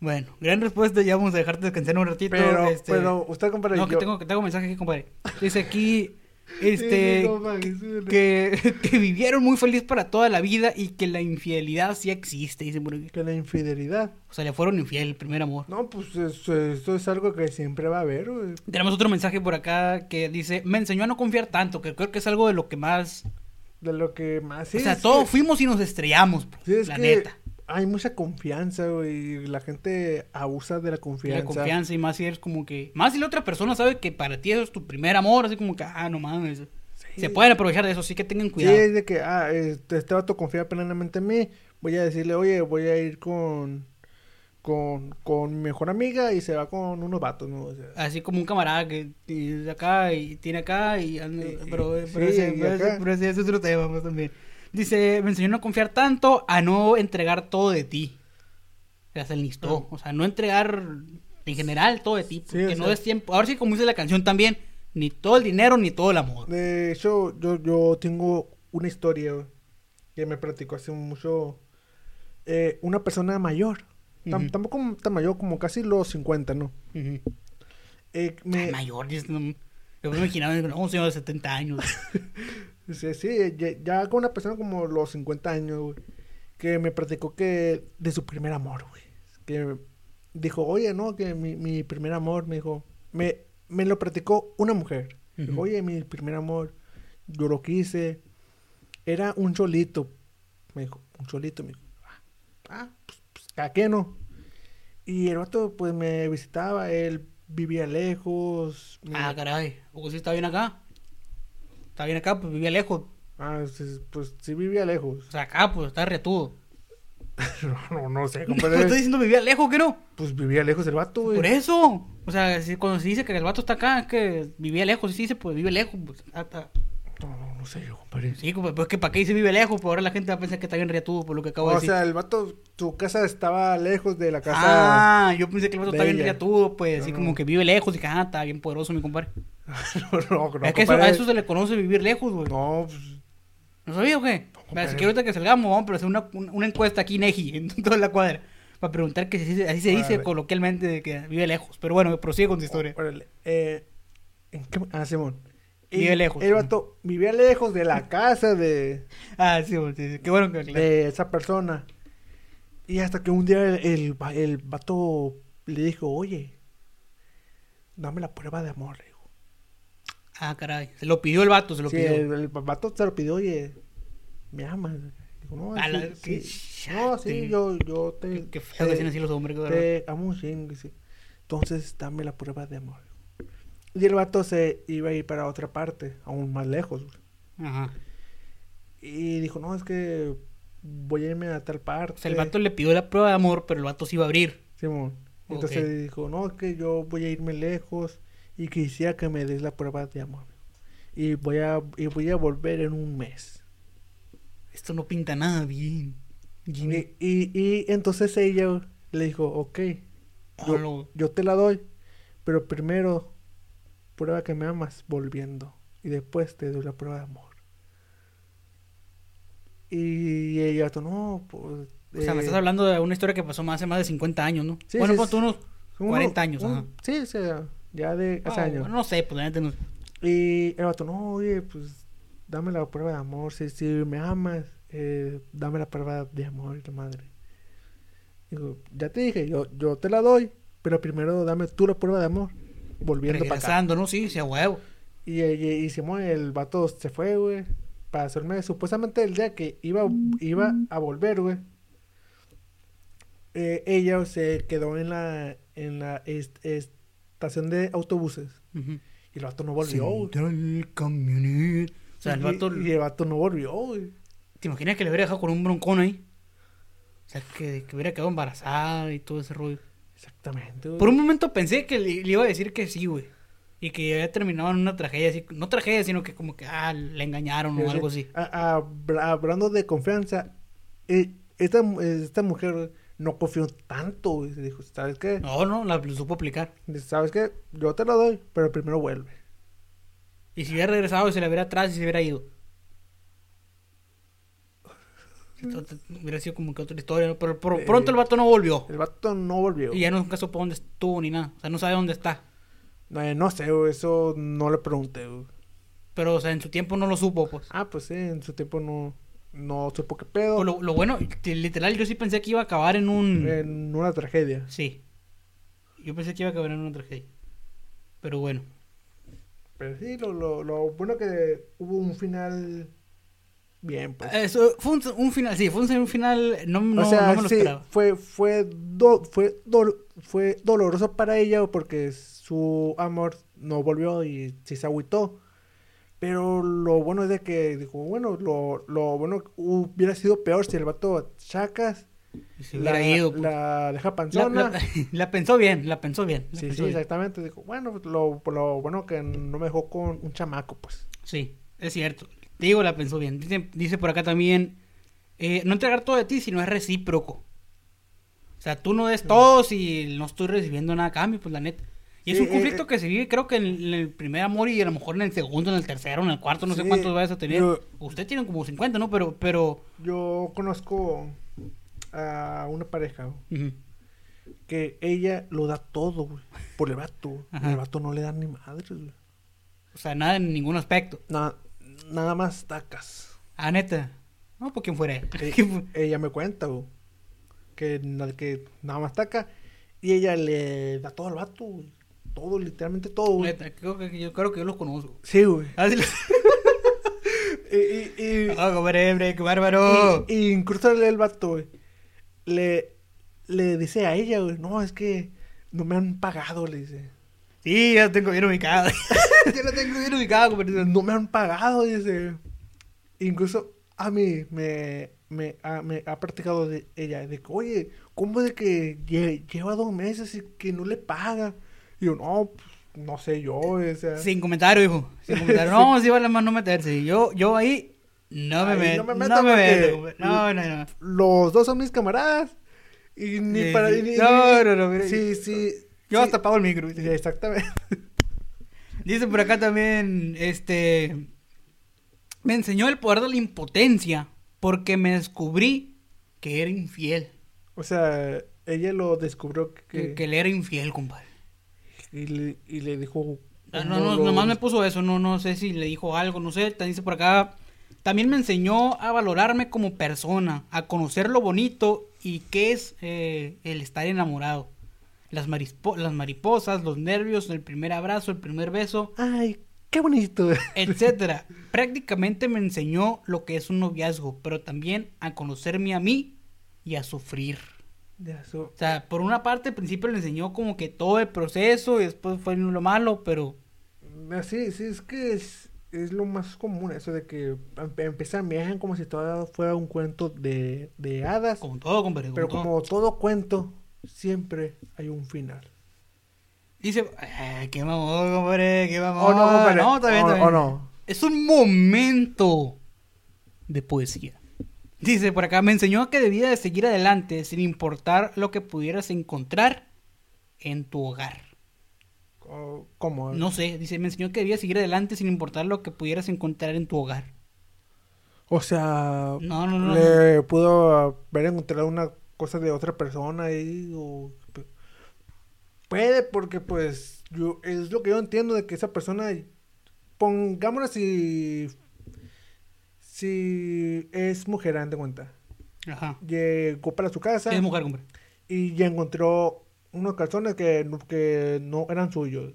Speaker 1: Bueno, gran respuesta. Ya vamos a dejarte descansar un ratito.
Speaker 2: Pero,
Speaker 1: este...
Speaker 2: pero usted, compadre,
Speaker 1: No, que
Speaker 2: yo-
Speaker 1: tengo, que tengo un mensaje aquí, compadre. Dice aquí... Este...
Speaker 2: sí,
Speaker 1: que, que vivieron muy feliz para toda la vida y que la infidelidad sí existe, dice por aquí.
Speaker 2: que la infidelidad.
Speaker 1: O sea, le fueron infiel el primer amor.
Speaker 2: No, pues eso es algo que siempre va a haber, güey.
Speaker 1: Tenemos otro mensaje por acá que dice, me enseñó a no confiar tanto, que creo que es algo de lo que más...
Speaker 2: De lo que más... sí,
Speaker 1: o sea, todos
Speaker 2: que-
Speaker 1: fuimos y nos estrellamos, pues,
Speaker 2: sí, es
Speaker 1: la
Speaker 2: que
Speaker 1: neta.
Speaker 2: Hay mucha confianza, güey. y La gente abusa de la confianza.
Speaker 1: La confianza y más si eres como que... Más si la otra persona sabe que para ti eso es tu primer amor, así como que, ah, no mames. Se pueden aprovechar de eso, sí que tengan
Speaker 2: Sí,
Speaker 1: cuidado.
Speaker 2: es de que, ah, este, este vato confía plenamente en mí. Voy a decirle, oye, voy a ir con, con, con mi mejor amiga y se va con unos vatos, ¿no? O sea,
Speaker 1: Así como un camarada que tiene acá y tiene acá y pero,
Speaker 2: sí,
Speaker 1: pero, ese,
Speaker 2: y
Speaker 1: pero ese-
Speaker 2: acá.
Speaker 1: pero ese es otro tema pues, también. Dice, me enseñó a no confiar tanto, a no entregar todo de ti. Se enlistó.
Speaker 2: Ah.
Speaker 1: O sea, no entregar En general, todo de ti.
Speaker 2: Sí,
Speaker 1: Porque no es tiempo. Ahora sí, como dice la canción también, ni todo el dinero ni todo el amor.
Speaker 2: De hecho, yo, yo tengo una historia que me platicó hace mucho. eh, una persona mayor. Tampoco tan mayor, como casi los 50, ¿no? Eh, me-
Speaker 1: Ay, mayor, yo me imaginaba, no, un señor de 70 años.
Speaker 2: Sí, sí, ya, ya con una persona como los 50 años, güey, que me platicó que de su primer amor, güey. Que dijo, oye, no, que mi, mi primer amor, me dijo, me, me lo platicó una mujer. Dijo,
Speaker 1: Ujú.
Speaker 2: oye, mi primer amor, yo lo quise, era un cholito. Me dijo, un cholito, me dijo, ah, ah, pues, pues, ¿a qué no? Y el vato, pues, me visitaba, él vivía lejos. me-
Speaker 1: Ah, caray. ¿O sí está bien acá? Está bien acá, pues vivía lejos.
Speaker 2: Ah, sí, pues sí vivía lejos.
Speaker 1: O sea, acá, pues está reatudo.
Speaker 2: No, no, no sé,
Speaker 1: ¿Cómo
Speaker 2: compadre.
Speaker 1: estoy diciendo vivía lejos, que no?
Speaker 2: Pues vivía lejos el vato, güey.
Speaker 1: Por eso. O sea, si- cuando se dice que el vato está acá, es que vivía lejos. Si se dice, pues vive lejos. Pues, está-
Speaker 2: No, no, no sé yo, compadre.
Speaker 1: Sí, pues que para qué dice vive lejos, pues ahora la gente va a pensar que está bien reatudo por lo que acabo de
Speaker 2: O
Speaker 1: decir.
Speaker 2: sea, el vato, su casa estaba lejos de la casa.
Speaker 1: Ah, yo pensé que el vato está bien
Speaker 2: Bella.
Speaker 1: reatudo, pues así
Speaker 2: No,
Speaker 1: como
Speaker 2: no.
Speaker 1: que vive lejos y que ah, está bien poderoso mi compadre.
Speaker 2: no, no, no,
Speaker 1: es que eso, a eso se le conoce vivir lejos, güey. ¿No,
Speaker 2: No, pues,
Speaker 1: sabía o qué? Mira,
Speaker 2: compadre.
Speaker 1: si quiero ahorita que salgamos, vamos a hacer una, una, encuesta aquí, Neji, en toda la cuadra. Para preguntar que si- así se dice
Speaker 2: Órale.
Speaker 1: coloquialmente de que vive lejos. Pero bueno, prosigue con tu historia.
Speaker 2: órale, eh, ¿en qué? Ah, Simón. Y
Speaker 1: Vive lejos.
Speaker 2: El vato vivía lejos de la casa de,
Speaker 1: Ah, sí, sí, sí, qué bueno que aclaras.
Speaker 2: de esa persona. Y hasta que un día el, el, el vato le dijo, oye, dame la prueba de amor, le dijo.
Speaker 1: Ah, caray. Se lo pidió el vato, se lo
Speaker 2: Sí,
Speaker 1: pidió.
Speaker 2: el, el vato se lo pidió, oye, me amas. Dijo, no,
Speaker 1: A la-
Speaker 2: sí, sí. no, sí, yo, yo te...
Speaker 1: Qué, qué feo que así los hombres,
Speaker 2: te amo dice. Entonces, dame la prueba de amor. Y el vato se iba a ir para otra parte, aún más lejos. güey.
Speaker 1: Ajá.
Speaker 2: Y dijo, no, es que voy a irme a tal parte.
Speaker 1: O sea, el vato le pidió la prueba de amor, pero el vato se iba a abrir.
Speaker 2: Simón. Entonces dijo, no, es que yo voy a irme lejos y quisiera que me des la prueba de amor. Y voy a, y voy a volver en un mes.
Speaker 1: Esto no pinta nada bien. Jimmy.
Speaker 2: Y, y, y entonces ella le dijo, ok, yo, yo te la doy, pero primero prueba que me amas volviendo y después te doy la prueba de amor. Y ella, no, pues...
Speaker 1: O sea, me
Speaker 2: eh,
Speaker 1: estás hablando de una historia que pasó hace más de 50 años, ¿no?
Speaker 2: Sí,
Speaker 1: bueno,
Speaker 2: sí,
Speaker 1: pues tú unos
Speaker 2: uno-
Speaker 1: 40 años,
Speaker 2: un-
Speaker 1: ajá.
Speaker 2: Sí, o sea, ya de hace
Speaker 1: Ah,
Speaker 2: años.
Speaker 1: bueno, no sé, pues neta no.
Speaker 2: Y el vato, no, oye, pues dame la prueba de amor. Si, si me amas, eh, dame la prueba de amor la madre. Digo, ya te dije, yo, yo te la doy, pero primero dame tú la prueba de amor. Volviendo para acá.
Speaker 1: Regresando, ¿no? Sí, sí, a huevo.
Speaker 2: Y, y, y Simón, el vato se fue, güey. Para hacerme, supuestamente el día que iba, iba a volver, güey. eh, ella se quedó en la, en la est- estación de autobuses. Y el vato no volvió, güey.
Speaker 1: Central Camionet. O sea, el
Speaker 2: Y-
Speaker 1: vato,
Speaker 2: Y, el vato no volvió, güey.
Speaker 1: ¿te imaginas que le hubiera dejado con un broncón ahí? O sea, que, que hubiera quedado embarazada y todo ese rollo.
Speaker 2: Exactamente, güey.
Speaker 1: Por un momento pensé que le, le iba a decir que sí, güey. Y que había terminado en una tragedia así. No tragedia, sino que como que, ah, le engañaron
Speaker 2: Sí,
Speaker 1: o
Speaker 2: sí.
Speaker 1: algo así.
Speaker 2: A- a- habla- hablando de confianza, eh, esta, esta mujer no confió tanto, güey. Dijo, ¿sabes qué?
Speaker 1: No, no, la lo supo aplicar.
Speaker 2: Dice, ¿Sabes qué? Yo te la doy, pero primero vuelve.
Speaker 1: Y si hubiera regresado y se le hubiera atrás y se hubiera ido. Entonces, hubiera sido como que otra historia, ¿no? pero por
Speaker 2: Eh,
Speaker 1: pronto el vato no volvió.
Speaker 2: El vato no volvió.
Speaker 1: Y ya no nunca supo dónde estuvo ni nada. O sea, no sabe dónde está.
Speaker 2: Eh, no sé, güey, eso no le pregunté, güey.
Speaker 1: Pero, o sea, en su tiempo no lo supo, pues.
Speaker 2: Ah, pues sí, en su tiempo no, no supo qué pedo.
Speaker 1: Pues lo, lo bueno, literal, yo sí pensé que iba a acabar en un...
Speaker 2: En una tragedia.
Speaker 1: Sí. Yo pensé que iba a acabar en una tragedia. Pero bueno.
Speaker 2: Pero sí, lo, lo, lo bueno que hubo un final bien, pues.
Speaker 1: Eso, fue un, un final, sí, fue un, un final, no, no,
Speaker 2: o sea,
Speaker 1: no me lo
Speaker 2: sí,
Speaker 1: esperaba.
Speaker 2: fue, fue, do- fue, dol- fue doloroso para ella porque su amor no volvió y sí se agüitó. Pero lo bueno es de que dijo, bueno, lo, lo bueno hubiera sido peor si el vato chacas, la,
Speaker 1: ido. pues.
Speaker 2: la deja panzona.
Speaker 1: la- la pensó bien, la pensó bien. la
Speaker 2: sí,
Speaker 1: pensó
Speaker 2: sí,
Speaker 1: bien.
Speaker 2: exactamente. Dijo, bueno, pues, lo, lo bueno que no me dejó con un chamaco, pues.
Speaker 1: Sí, es cierto. Te digo, la pensó bien. Dice, dice por acá también, eh, no entregar todo de ti, sino es recíproco. O sea, tú no des todos y no estoy recibiendo nada a cambio, pues la neta. Y es
Speaker 2: Sí,
Speaker 1: un conflicto
Speaker 2: eh,
Speaker 1: que se vive, creo que en, en el primer amor y a lo mejor en el segundo, en el tercero, en el cuarto, no sé cuántos vayas a tener.
Speaker 2: yo-
Speaker 1: Usted tiene como 50, ¿no? Pero, pero...
Speaker 2: Yo conozco a una pareja que ella lo da todo, güey, por el vato.
Speaker 1: Ajá.
Speaker 2: El vato no le da ni madres, güey.
Speaker 1: O sea, nada en ningún aspecto.
Speaker 2: Nada, nada más tacas.
Speaker 1: Ah, neta. No, por quién fuera.
Speaker 2: Eh,
Speaker 1: ¿Quién fu-
Speaker 2: ella me cuenta, güey, que, que nada más taca y ella le da todo al vato, güey. Todo, literalmente todo, güey.
Speaker 1: Neta, creo que, yo creo que yo los conozco.
Speaker 2: Sí, güey.
Speaker 1: Ah, sí, los-
Speaker 2: Y, y, y-
Speaker 1: Ah, hombre, qué bárbaro.
Speaker 2: y- y incluso el, el vato, güey, le, le dice a ella, güey, no, es que no me han pagado, le dice.
Speaker 1: Sí, ya lo tengo bien ubicado. ya lo tengo bien ubicado, compadre.
Speaker 2: No me han pagado, dice. Incluso a mí me, me, ha, me ha practicado de ella, de que, oye, ¿cómo de que lle- lleva dos meses y que no le paga? Y yo, no, pues, no sé yo, o sea.
Speaker 1: Sin comentario, hijo. Sin comentario. No, sí vale más no meterse. Yo, yo ahí no me meto.
Speaker 2: no me
Speaker 1: No
Speaker 2: meto
Speaker 1: me
Speaker 2: porque-
Speaker 1: meto. No, no, no.
Speaker 2: Los dos son mis camaradas. Y ni
Speaker 1: Sí,
Speaker 2: para...
Speaker 1: sí.
Speaker 2: ni-
Speaker 1: No, no, no, mira.
Speaker 2: Sí, sí.
Speaker 1: Yo
Speaker 2: sí,
Speaker 1: hasta apago el micro.
Speaker 2: exactamente.
Speaker 1: Dice por acá también, este... Me enseñó el poder de la impotencia porque me descubrí que era infiel.
Speaker 2: O sea, ella lo descubrió que...
Speaker 1: Que, que él era infiel, compadre.
Speaker 2: Y, le, y le dijo...
Speaker 1: Ah, No, no,
Speaker 2: lo-
Speaker 1: nomás me puso eso, no, no sé si le dijo algo, no sé, te dice por acá. También me enseñó a valorarme como persona, a conocer lo bonito y qué es eh, el estar enamorado. Las, las mariposas, los nervios, el primer abrazo, el primer beso,
Speaker 2: Ay, qué bonito.
Speaker 1: etcétera. Prácticamente me enseñó lo que es un noviazgo, pero también a conocerme a mí y a sufrir.
Speaker 2: Ya.
Speaker 1: O sea, por una parte al principio le enseñó como que todo el proceso y después fue lo malo, pero
Speaker 2: Ah, Sí, sí, es que es, es lo más común eso de que em- empiezan viajan como si todo fuera un cuento de, de hadas,
Speaker 1: como todo, compadre.
Speaker 2: pero
Speaker 1: todo.
Speaker 2: como todo cuento, siempre hay un final.
Speaker 1: Dice, ay, qué mamón, compadre, qué mamón.
Speaker 2: ¿O no, compadre?
Speaker 1: No, está bien,
Speaker 2: ¿O-
Speaker 1: está bien.
Speaker 2: o no?
Speaker 1: Es un momento de poesía. Dice por acá, me enseñó que debía de seguir adelante sin importar lo que pudieras encontrar en tu hogar.
Speaker 2: O- ¿Cómo?
Speaker 1: No sé, dice, me enseñó que debía seguir adelante sin importar lo que pudieras encontrar en tu hogar.
Speaker 2: O sea,
Speaker 1: No, no, no.
Speaker 2: le pudo haber encontrado una cosa de otra persona ahí o puede porque pues yo es lo que yo entiendo de que esa persona pongámoslo si si es mujer haz de cuenta
Speaker 1: Ajá.
Speaker 2: llegó para su casa
Speaker 1: Es mujer, compadre.
Speaker 2: y ya encontró unos calzones que, no- que no eran suyos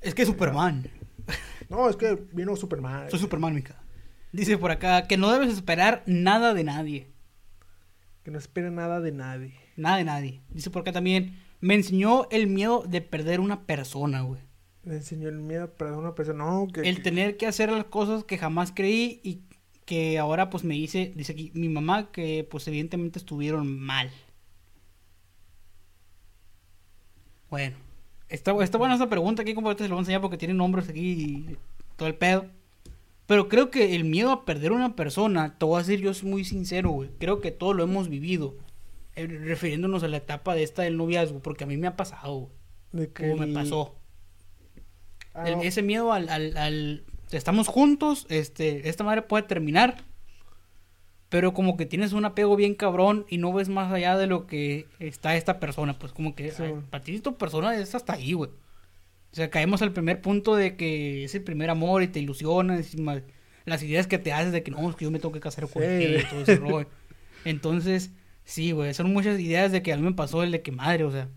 Speaker 1: Es que es Superman.
Speaker 2: no es que vino Superman
Speaker 1: Soy Superman, mica. Dice por acá que no debes esperar nada de nadie.
Speaker 2: Que no espera nada de nadie
Speaker 1: Nada de nadie. Dice por acá también, me enseñó el miedo de perder una persona, güey.
Speaker 2: le enseñó el miedo para una persona no que,
Speaker 1: El
Speaker 2: que-
Speaker 1: tener que hacer las cosas que jamás creí y que ahora pues me dice, dice aquí mi mamá que pues evidentemente estuvieron mal. Bueno, está, está buena esa pregunta aquí, como te se lo voy a enseñar porque tiene nombres aquí y todo el pedo. Pero creo que el miedo a perder una persona, te voy a decir, yo soy muy sincero, güey. Creo que todos lo hemos vivido. eh, refiriéndonos a la etapa de esta del noviazgo, porque a mí me ha pasado, güey.
Speaker 2: de que
Speaker 1: O me pasó.
Speaker 2: Ah,
Speaker 1: El- ese miedo al, al, al- estamos juntos, este, esta madre puede terminar, pero como que tienes un apego bien cabrón y no ves más allá de lo que está esta persona, pues como que
Speaker 2: Sí.
Speaker 1: ay, para ti tu persona es hasta ahí, güey. O sea, caemos al primer punto de que es el primer amor y te ilusionas y las ideas que te haces de que no, es que yo me tengo que casar con
Speaker 2: Sí.
Speaker 1: él y todo ese rollo. Entonces, sí, güey, son muchas ideas de que a mí me pasó el de que madre, o sea,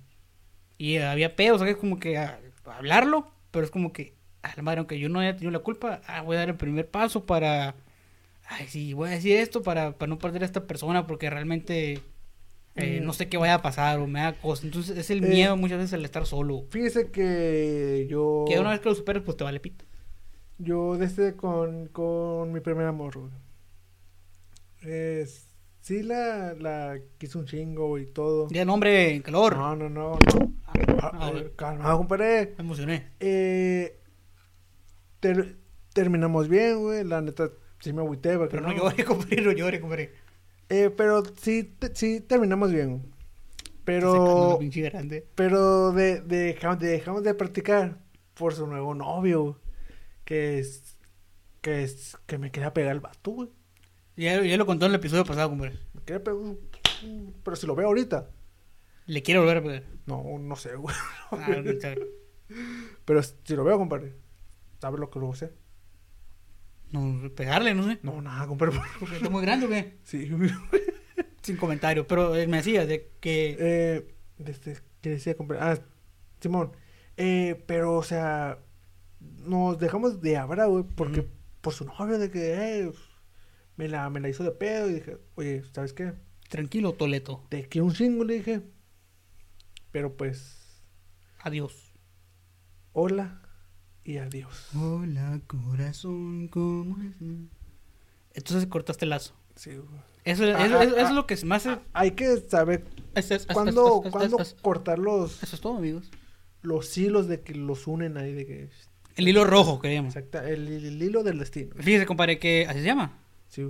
Speaker 1: y había pedos, ¿sabes? Como que a- hablarlo, pero es como que, a la madre, aunque yo no haya tenido la culpa, ah, voy a dar el primer paso para, ay, sí, voy a decir esto para, para no perder a esta persona porque realmente eh,
Speaker 2: Mm.
Speaker 1: no sé qué vaya a pasar o me da cosa. Entonces es el
Speaker 2: Eh,
Speaker 1: miedo muchas veces al estar solo.
Speaker 2: Fíjese que yo.
Speaker 1: Que una vez que lo superes, pues te vale pito.
Speaker 2: Yo desde con, con mi primer amor. Es, sí la, la quise un chingo y todo.
Speaker 1: Ya nombre en calor.
Speaker 2: No, no, no, no.
Speaker 1: Ah,
Speaker 2: compadre.
Speaker 1: Me emocioné.
Speaker 2: Eh, ter- terminamos bien, güey. La neta, sí me agüité.
Speaker 1: Pero no llore, compadre, no llore, compadre.
Speaker 2: Eh, pero sí, sí terminamos bien. Pero,
Speaker 1: grande.
Speaker 2: pero de, de- dejamos, de- dejamos de practicar por su nuevo novio. Que es, que es, que me quería pegar el vato, güey.
Speaker 1: Ya, ya lo contó en el episodio pasado, compadre.
Speaker 2: Me quería pegar, pero si lo veo ahorita,
Speaker 1: Le quiero volver a pegar.
Speaker 2: no, no sé, güey.
Speaker 1: Ah, no.
Speaker 2: Pero si lo veo, compadre, ¿sabes lo que luego sé?
Speaker 1: No, pegarle, no sé.
Speaker 2: No, nada, compadre.
Speaker 1: Porque está muy grande, güey.
Speaker 2: Sí,
Speaker 1: Sin comentario. Pero él me decía de que.
Speaker 2: Eh, este, ¿qué decía, compadre? Ah, Simón. Eh, pero, o sea, nos dejamos de hablar, güey, porque por su novio, de que, eh, me la, me la hizo de pedo y dije, oye, ¿sabes qué?
Speaker 1: Tranquilo, Toleto.
Speaker 2: Te quiero un chingo, le dije. Pero pues,
Speaker 1: Adiós.
Speaker 2: hola y adiós.
Speaker 1: Hola, corazón, ¿cómo estás? Entonces cortaste el lazo.
Speaker 2: Sí, güey.
Speaker 1: Eso, eso,
Speaker 2: Ah,
Speaker 1: eso-
Speaker 2: ah,
Speaker 1: eso es
Speaker 2: ah.
Speaker 1: lo que más. Es,
Speaker 2: Hay que saber
Speaker 1: es- es- es-
Speaker 2: cuándo,
Speaker 1: es- es-
Speaker 2: cuándo
Speaker 1: es- es-
Speaker 2: cortar los,
Speaker 1: Eso es todo, amigos.
Speaker 2: los hilos de que los unen ahí, de que...
Speaker 1: El hilo rojo que le llaman.
Speaker 2: Exacta, el, el hilo del destino.
Speaker 1: Fíjese, compadre, que así se llama.
Speaker 2: Sí.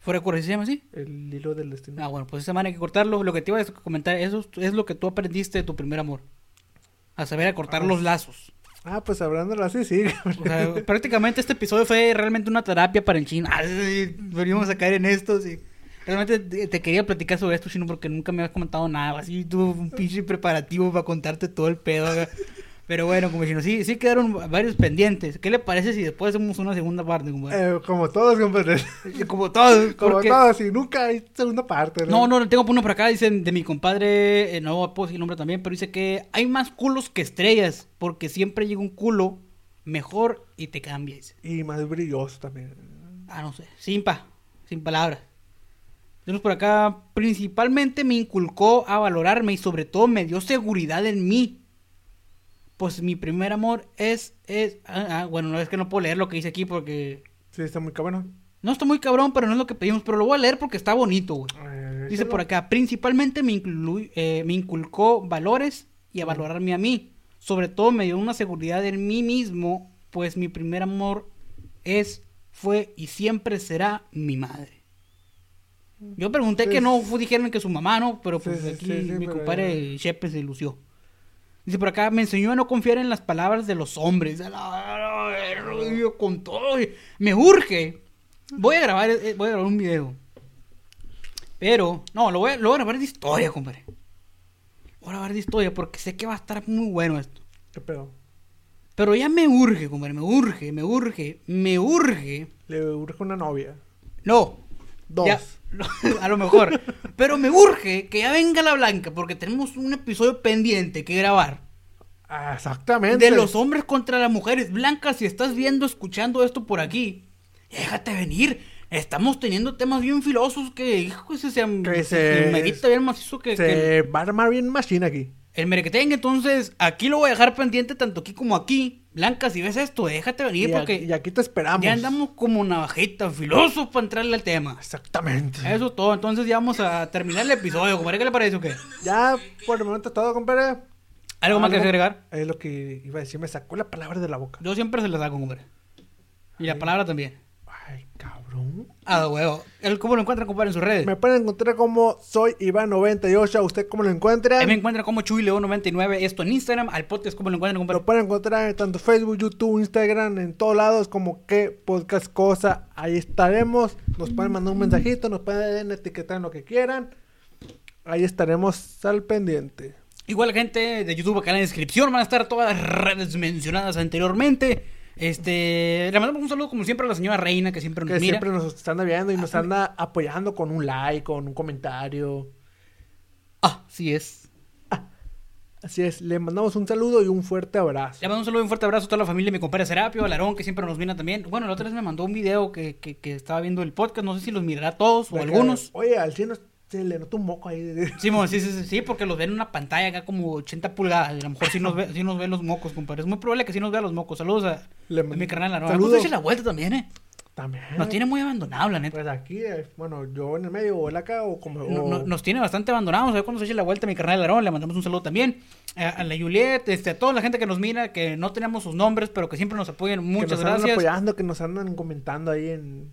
Speaker 1: Fuera de curso, ¿así se llama así?
Speaker 2: el hilo del destino.
Speaker 1: Ah, bueno, pues esa manera hay que cortarlo. Lo que te iba a comentar, eso es- es lo que tú aprendiste de tu primer amor. A saber a cortar
Speaker 2: Ah.
Speaker 1: los lazos.
Speaker 2: Ah, pues hablándolo así, sí.
Speaker 1: O prácticamente este episodio fue realmente una terapia para el chino. Ay, a caer en esto, sí. Realmente te, te quería platicar sobre esto, chino, porque nunca me habías comentado nada. Así tuve un pinche preparativo para contarte todo el pedo. Pero bueno, como chino, sí, sí quedaron varios pendientes. ¿Qué le parece si después hacemos una segunda parte? compadre?
Speaker 2: Eh, como todos, compadre.
Speaker 1: Como todo.
Speaker 2: Como
Speaker 1: porque-
Speaker 2: todos, y nunca hay segunda parte.
Speaker 1: No, no, tengo uno por acá, dicen de mi compadre, eh, no puedo decir nombre también, pero dice que hay más culos que estrellas, porque siempre llega un culo mejor y te cambia, dice.
Speaker 2: Y más brilloso también.
Speaker 1: Ah, no sé, sin pa, sin palabras. Tenemos por acá, principalmente me inculcó a valorarme y sobre todo me dio seguridad en mí. Pues mi primer amor es, es, ah, ah, bueno, no es que no puedo leer lo que dice aquí porque
Speaker 2: Sí, está muy cabrón.
Speaker 1: no está muy cabrón, pero no es lo que pedimos, pero lo voy a leer porque está bonito, güey.
Speaker 2: Eh,
Speaker 1: Dice por acá, principalmente me, inclu- eh, me inculcó valores y a valorarme a mí. Sobre todo me dio una seguridad en mí mismo, pues mi primer amor es, fue y siempre será mi madre. Yo pregunté
Speaker 2: Sí,
Speaker 1: que no dijeron que su mamá, ¿no? Pero pues
Speaker 2: sí,
Speaker 1: aquí
Speaker 2: sí,
Speaker 1: mi compadre Chepe se lució. Dice por acá, me enseñó a no confiar en las palabras de los hombres. A la- a la- yo con todo. Me urge. Voy a grabar, eh, voy a grabar un video. Pero, no, lo voy a, lo voy a grabar de historia, compadre. Voy a grabar de historia porque sé que va a estar muy bueno esto.
Speaker 2: ¿Qué pedo?
Speaker 1: Pero ya me urge, compadre, me urge, me urge, me urge.
Speaker 2: Le urge una novia.
Speaker 1: No.
Speaker 2: Dos.
Speaker 1: Ya, a lo mejor. Pero me urge que ya venga la blanca porque tenemos un episodio pendiente que grabar.
Speaker 2: Ah, exactamente.
Speaker 1: De los hombres contra las mujeres. Blanca, si estás viendo, escuchando esto por aquí, déjate venir. Estamos teniendo temas bien filosos que, hijo, se,
Speaker 2: Que
Speaker 1: se,
Speaker 2: se-
Speaker 1: medita bien macizo que, que
Speaker 2: Se va a armar bien machine aquí.
Speaker 1: el merequetengue. Entonces, aquí lo voy a dejar pendiente tanto aquí como aquí. Blanca, si ves esto, déjate venir
Speaker 2: Y,
Speaker 1: porque
Speaker 2: aquí, y aquí te esperamos.
Speaker 1: ya andamos como navajita, filosos para entrarle al tema.
Speaker 2: Exactamente.
Speaker 1: Eso es todo. Entonces ya vamos a terminar el episodio. compadre. ¿Qué le parece o qué?
Speaker 2: Ya por el momento es todo, compadre.
Speaker 1: ¿Algo más que agregar?
Speaker 2: Es lo que iba a decir. Me sacó la palabra de la boca.
Speaker 1: Yo siempre se las hago, compadre. Y la palabra también.
Speaker 2: Cabrón.
Speaker 1: Ah, huevo. ¿El ¿Cómo lo encuentran, compadre, en sus redes?
Speaker 2: Me pueden encontrar como soy Iván98. ¿A usted cómo lo encuentra?
Speaker 1: Me encuentran como Chuy León 99. Esto en Instagram. Al podcast, ¿cómo lo encuentran, compadre?
Speaker 2: Lo pueden encontrar en tanto Facebook, YouTube, Instagram, en todos lados como que podcast cosa. Ahí estaremos. Nos pueden mandar un mensajito, nos pueden etiquetar en lo que quieran. Ahí estaremos al pendiente.
Speaker 1: Igual, gente de YouTube, acá en la descripción van a estar todas las redes mencionadas anteriormente. Este, le mandamos un saludo como siempre a la señora Reina que siempre nos
Speaker 2: Que
Speaker 1: mira.
Speaker 2: siempre nos están viendo y nos anda apoyando con un like, con un comentario.
Speaker 1: Ah, sí es.
Speaker 2: Así es, le mandamos un saludo y un fuerte abrazo.
Speaker 1: Le mando un saludo y un fuerte abrazo a toda la familia, mi compadre Serapio, al Aarón, que siempre nos mira también. Bueno, la otra vez me mandó un video que, que, que estaba viendo el podcast, no sé si los mirará todos o
Speaker 2: De que,
Speaker 1: algunos.
Speaker 2: Oye, al cielo se le notó un moco ahí.
Speaker 1: Sí, mo, sí, sí, sí, sí, porque los ven en una pantalla acá como 80 pulgadas. y A lo mejor sí nos ve, sí nos ven los mocos, compadre. Es muy probable que sí nos vea los mocos. Saludos a,
Speaker 2: Le
Speaker 1: a mi carnal Aarón.
Speaker 2: Saludos.
Speaker 1: Nos eche la vuelta también, eh.
Speaker 2: También.
Speaker 1: Nos tiene muy abandonados, la neta.
Speaker 2: Pues aquí, eh, bueno, yo en el medio o él acá o como...
Speaker 1: No-
Speaker 2: o-
Speaker 1: no- nos tiene bastante abandonados. A ver cuando se eche la vuelta mi carnal Aarón, le mandamos un saludo también. A, a la Juliet, este, a toda la gente que nos mira, que no tenemos sus nombres, pero que siempre nos apoyan.
Speaker 2: que
Speaker 1: Muchas
Speaker 2: nos andan
Speaker 1: gracias.
Speaker 2: apoyando, que nos andan comentando ahí en...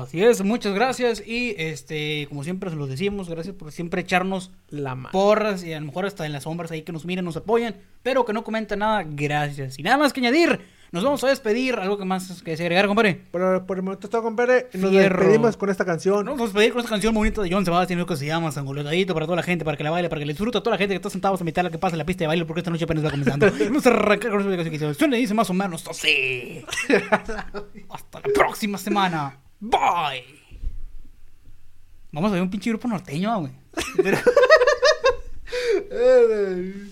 Speaker 1: Así es, muchas gracias y este, como siempre se los decimos, gracias por siempre echarnos
Speaker 2: La ma-
Speaker 1: porras y a lo mejor hasta en las sombras ahí que nos miren, nos apoyan, pero que no comentan nada, gracias. Y nada más que añadir, nos vamos a despedir, algo que más que se agregar, compadre.
Speaker 2: Por, por el momento está, compadre. Nos
Speaker 1: Fierro.
Speaker 2: despedimos con esta canción.
Speaker 1: Nos vamos a despedir con esta canción bonita de John Sebastián, que se llama Sangoletadito para toda la gente, para que la baile, para que le disfrute a toda la gente que está sentada a mitad de la que pasa en la pista de baile, porque esta noche apenas va comenzando. Vamos a arrancar con esta canción que suena y dice más o menos así. Hasta la próxima semana. Bye. Vamos a ver un pinche grupo norteño, güey.
Speaker 2: Eh,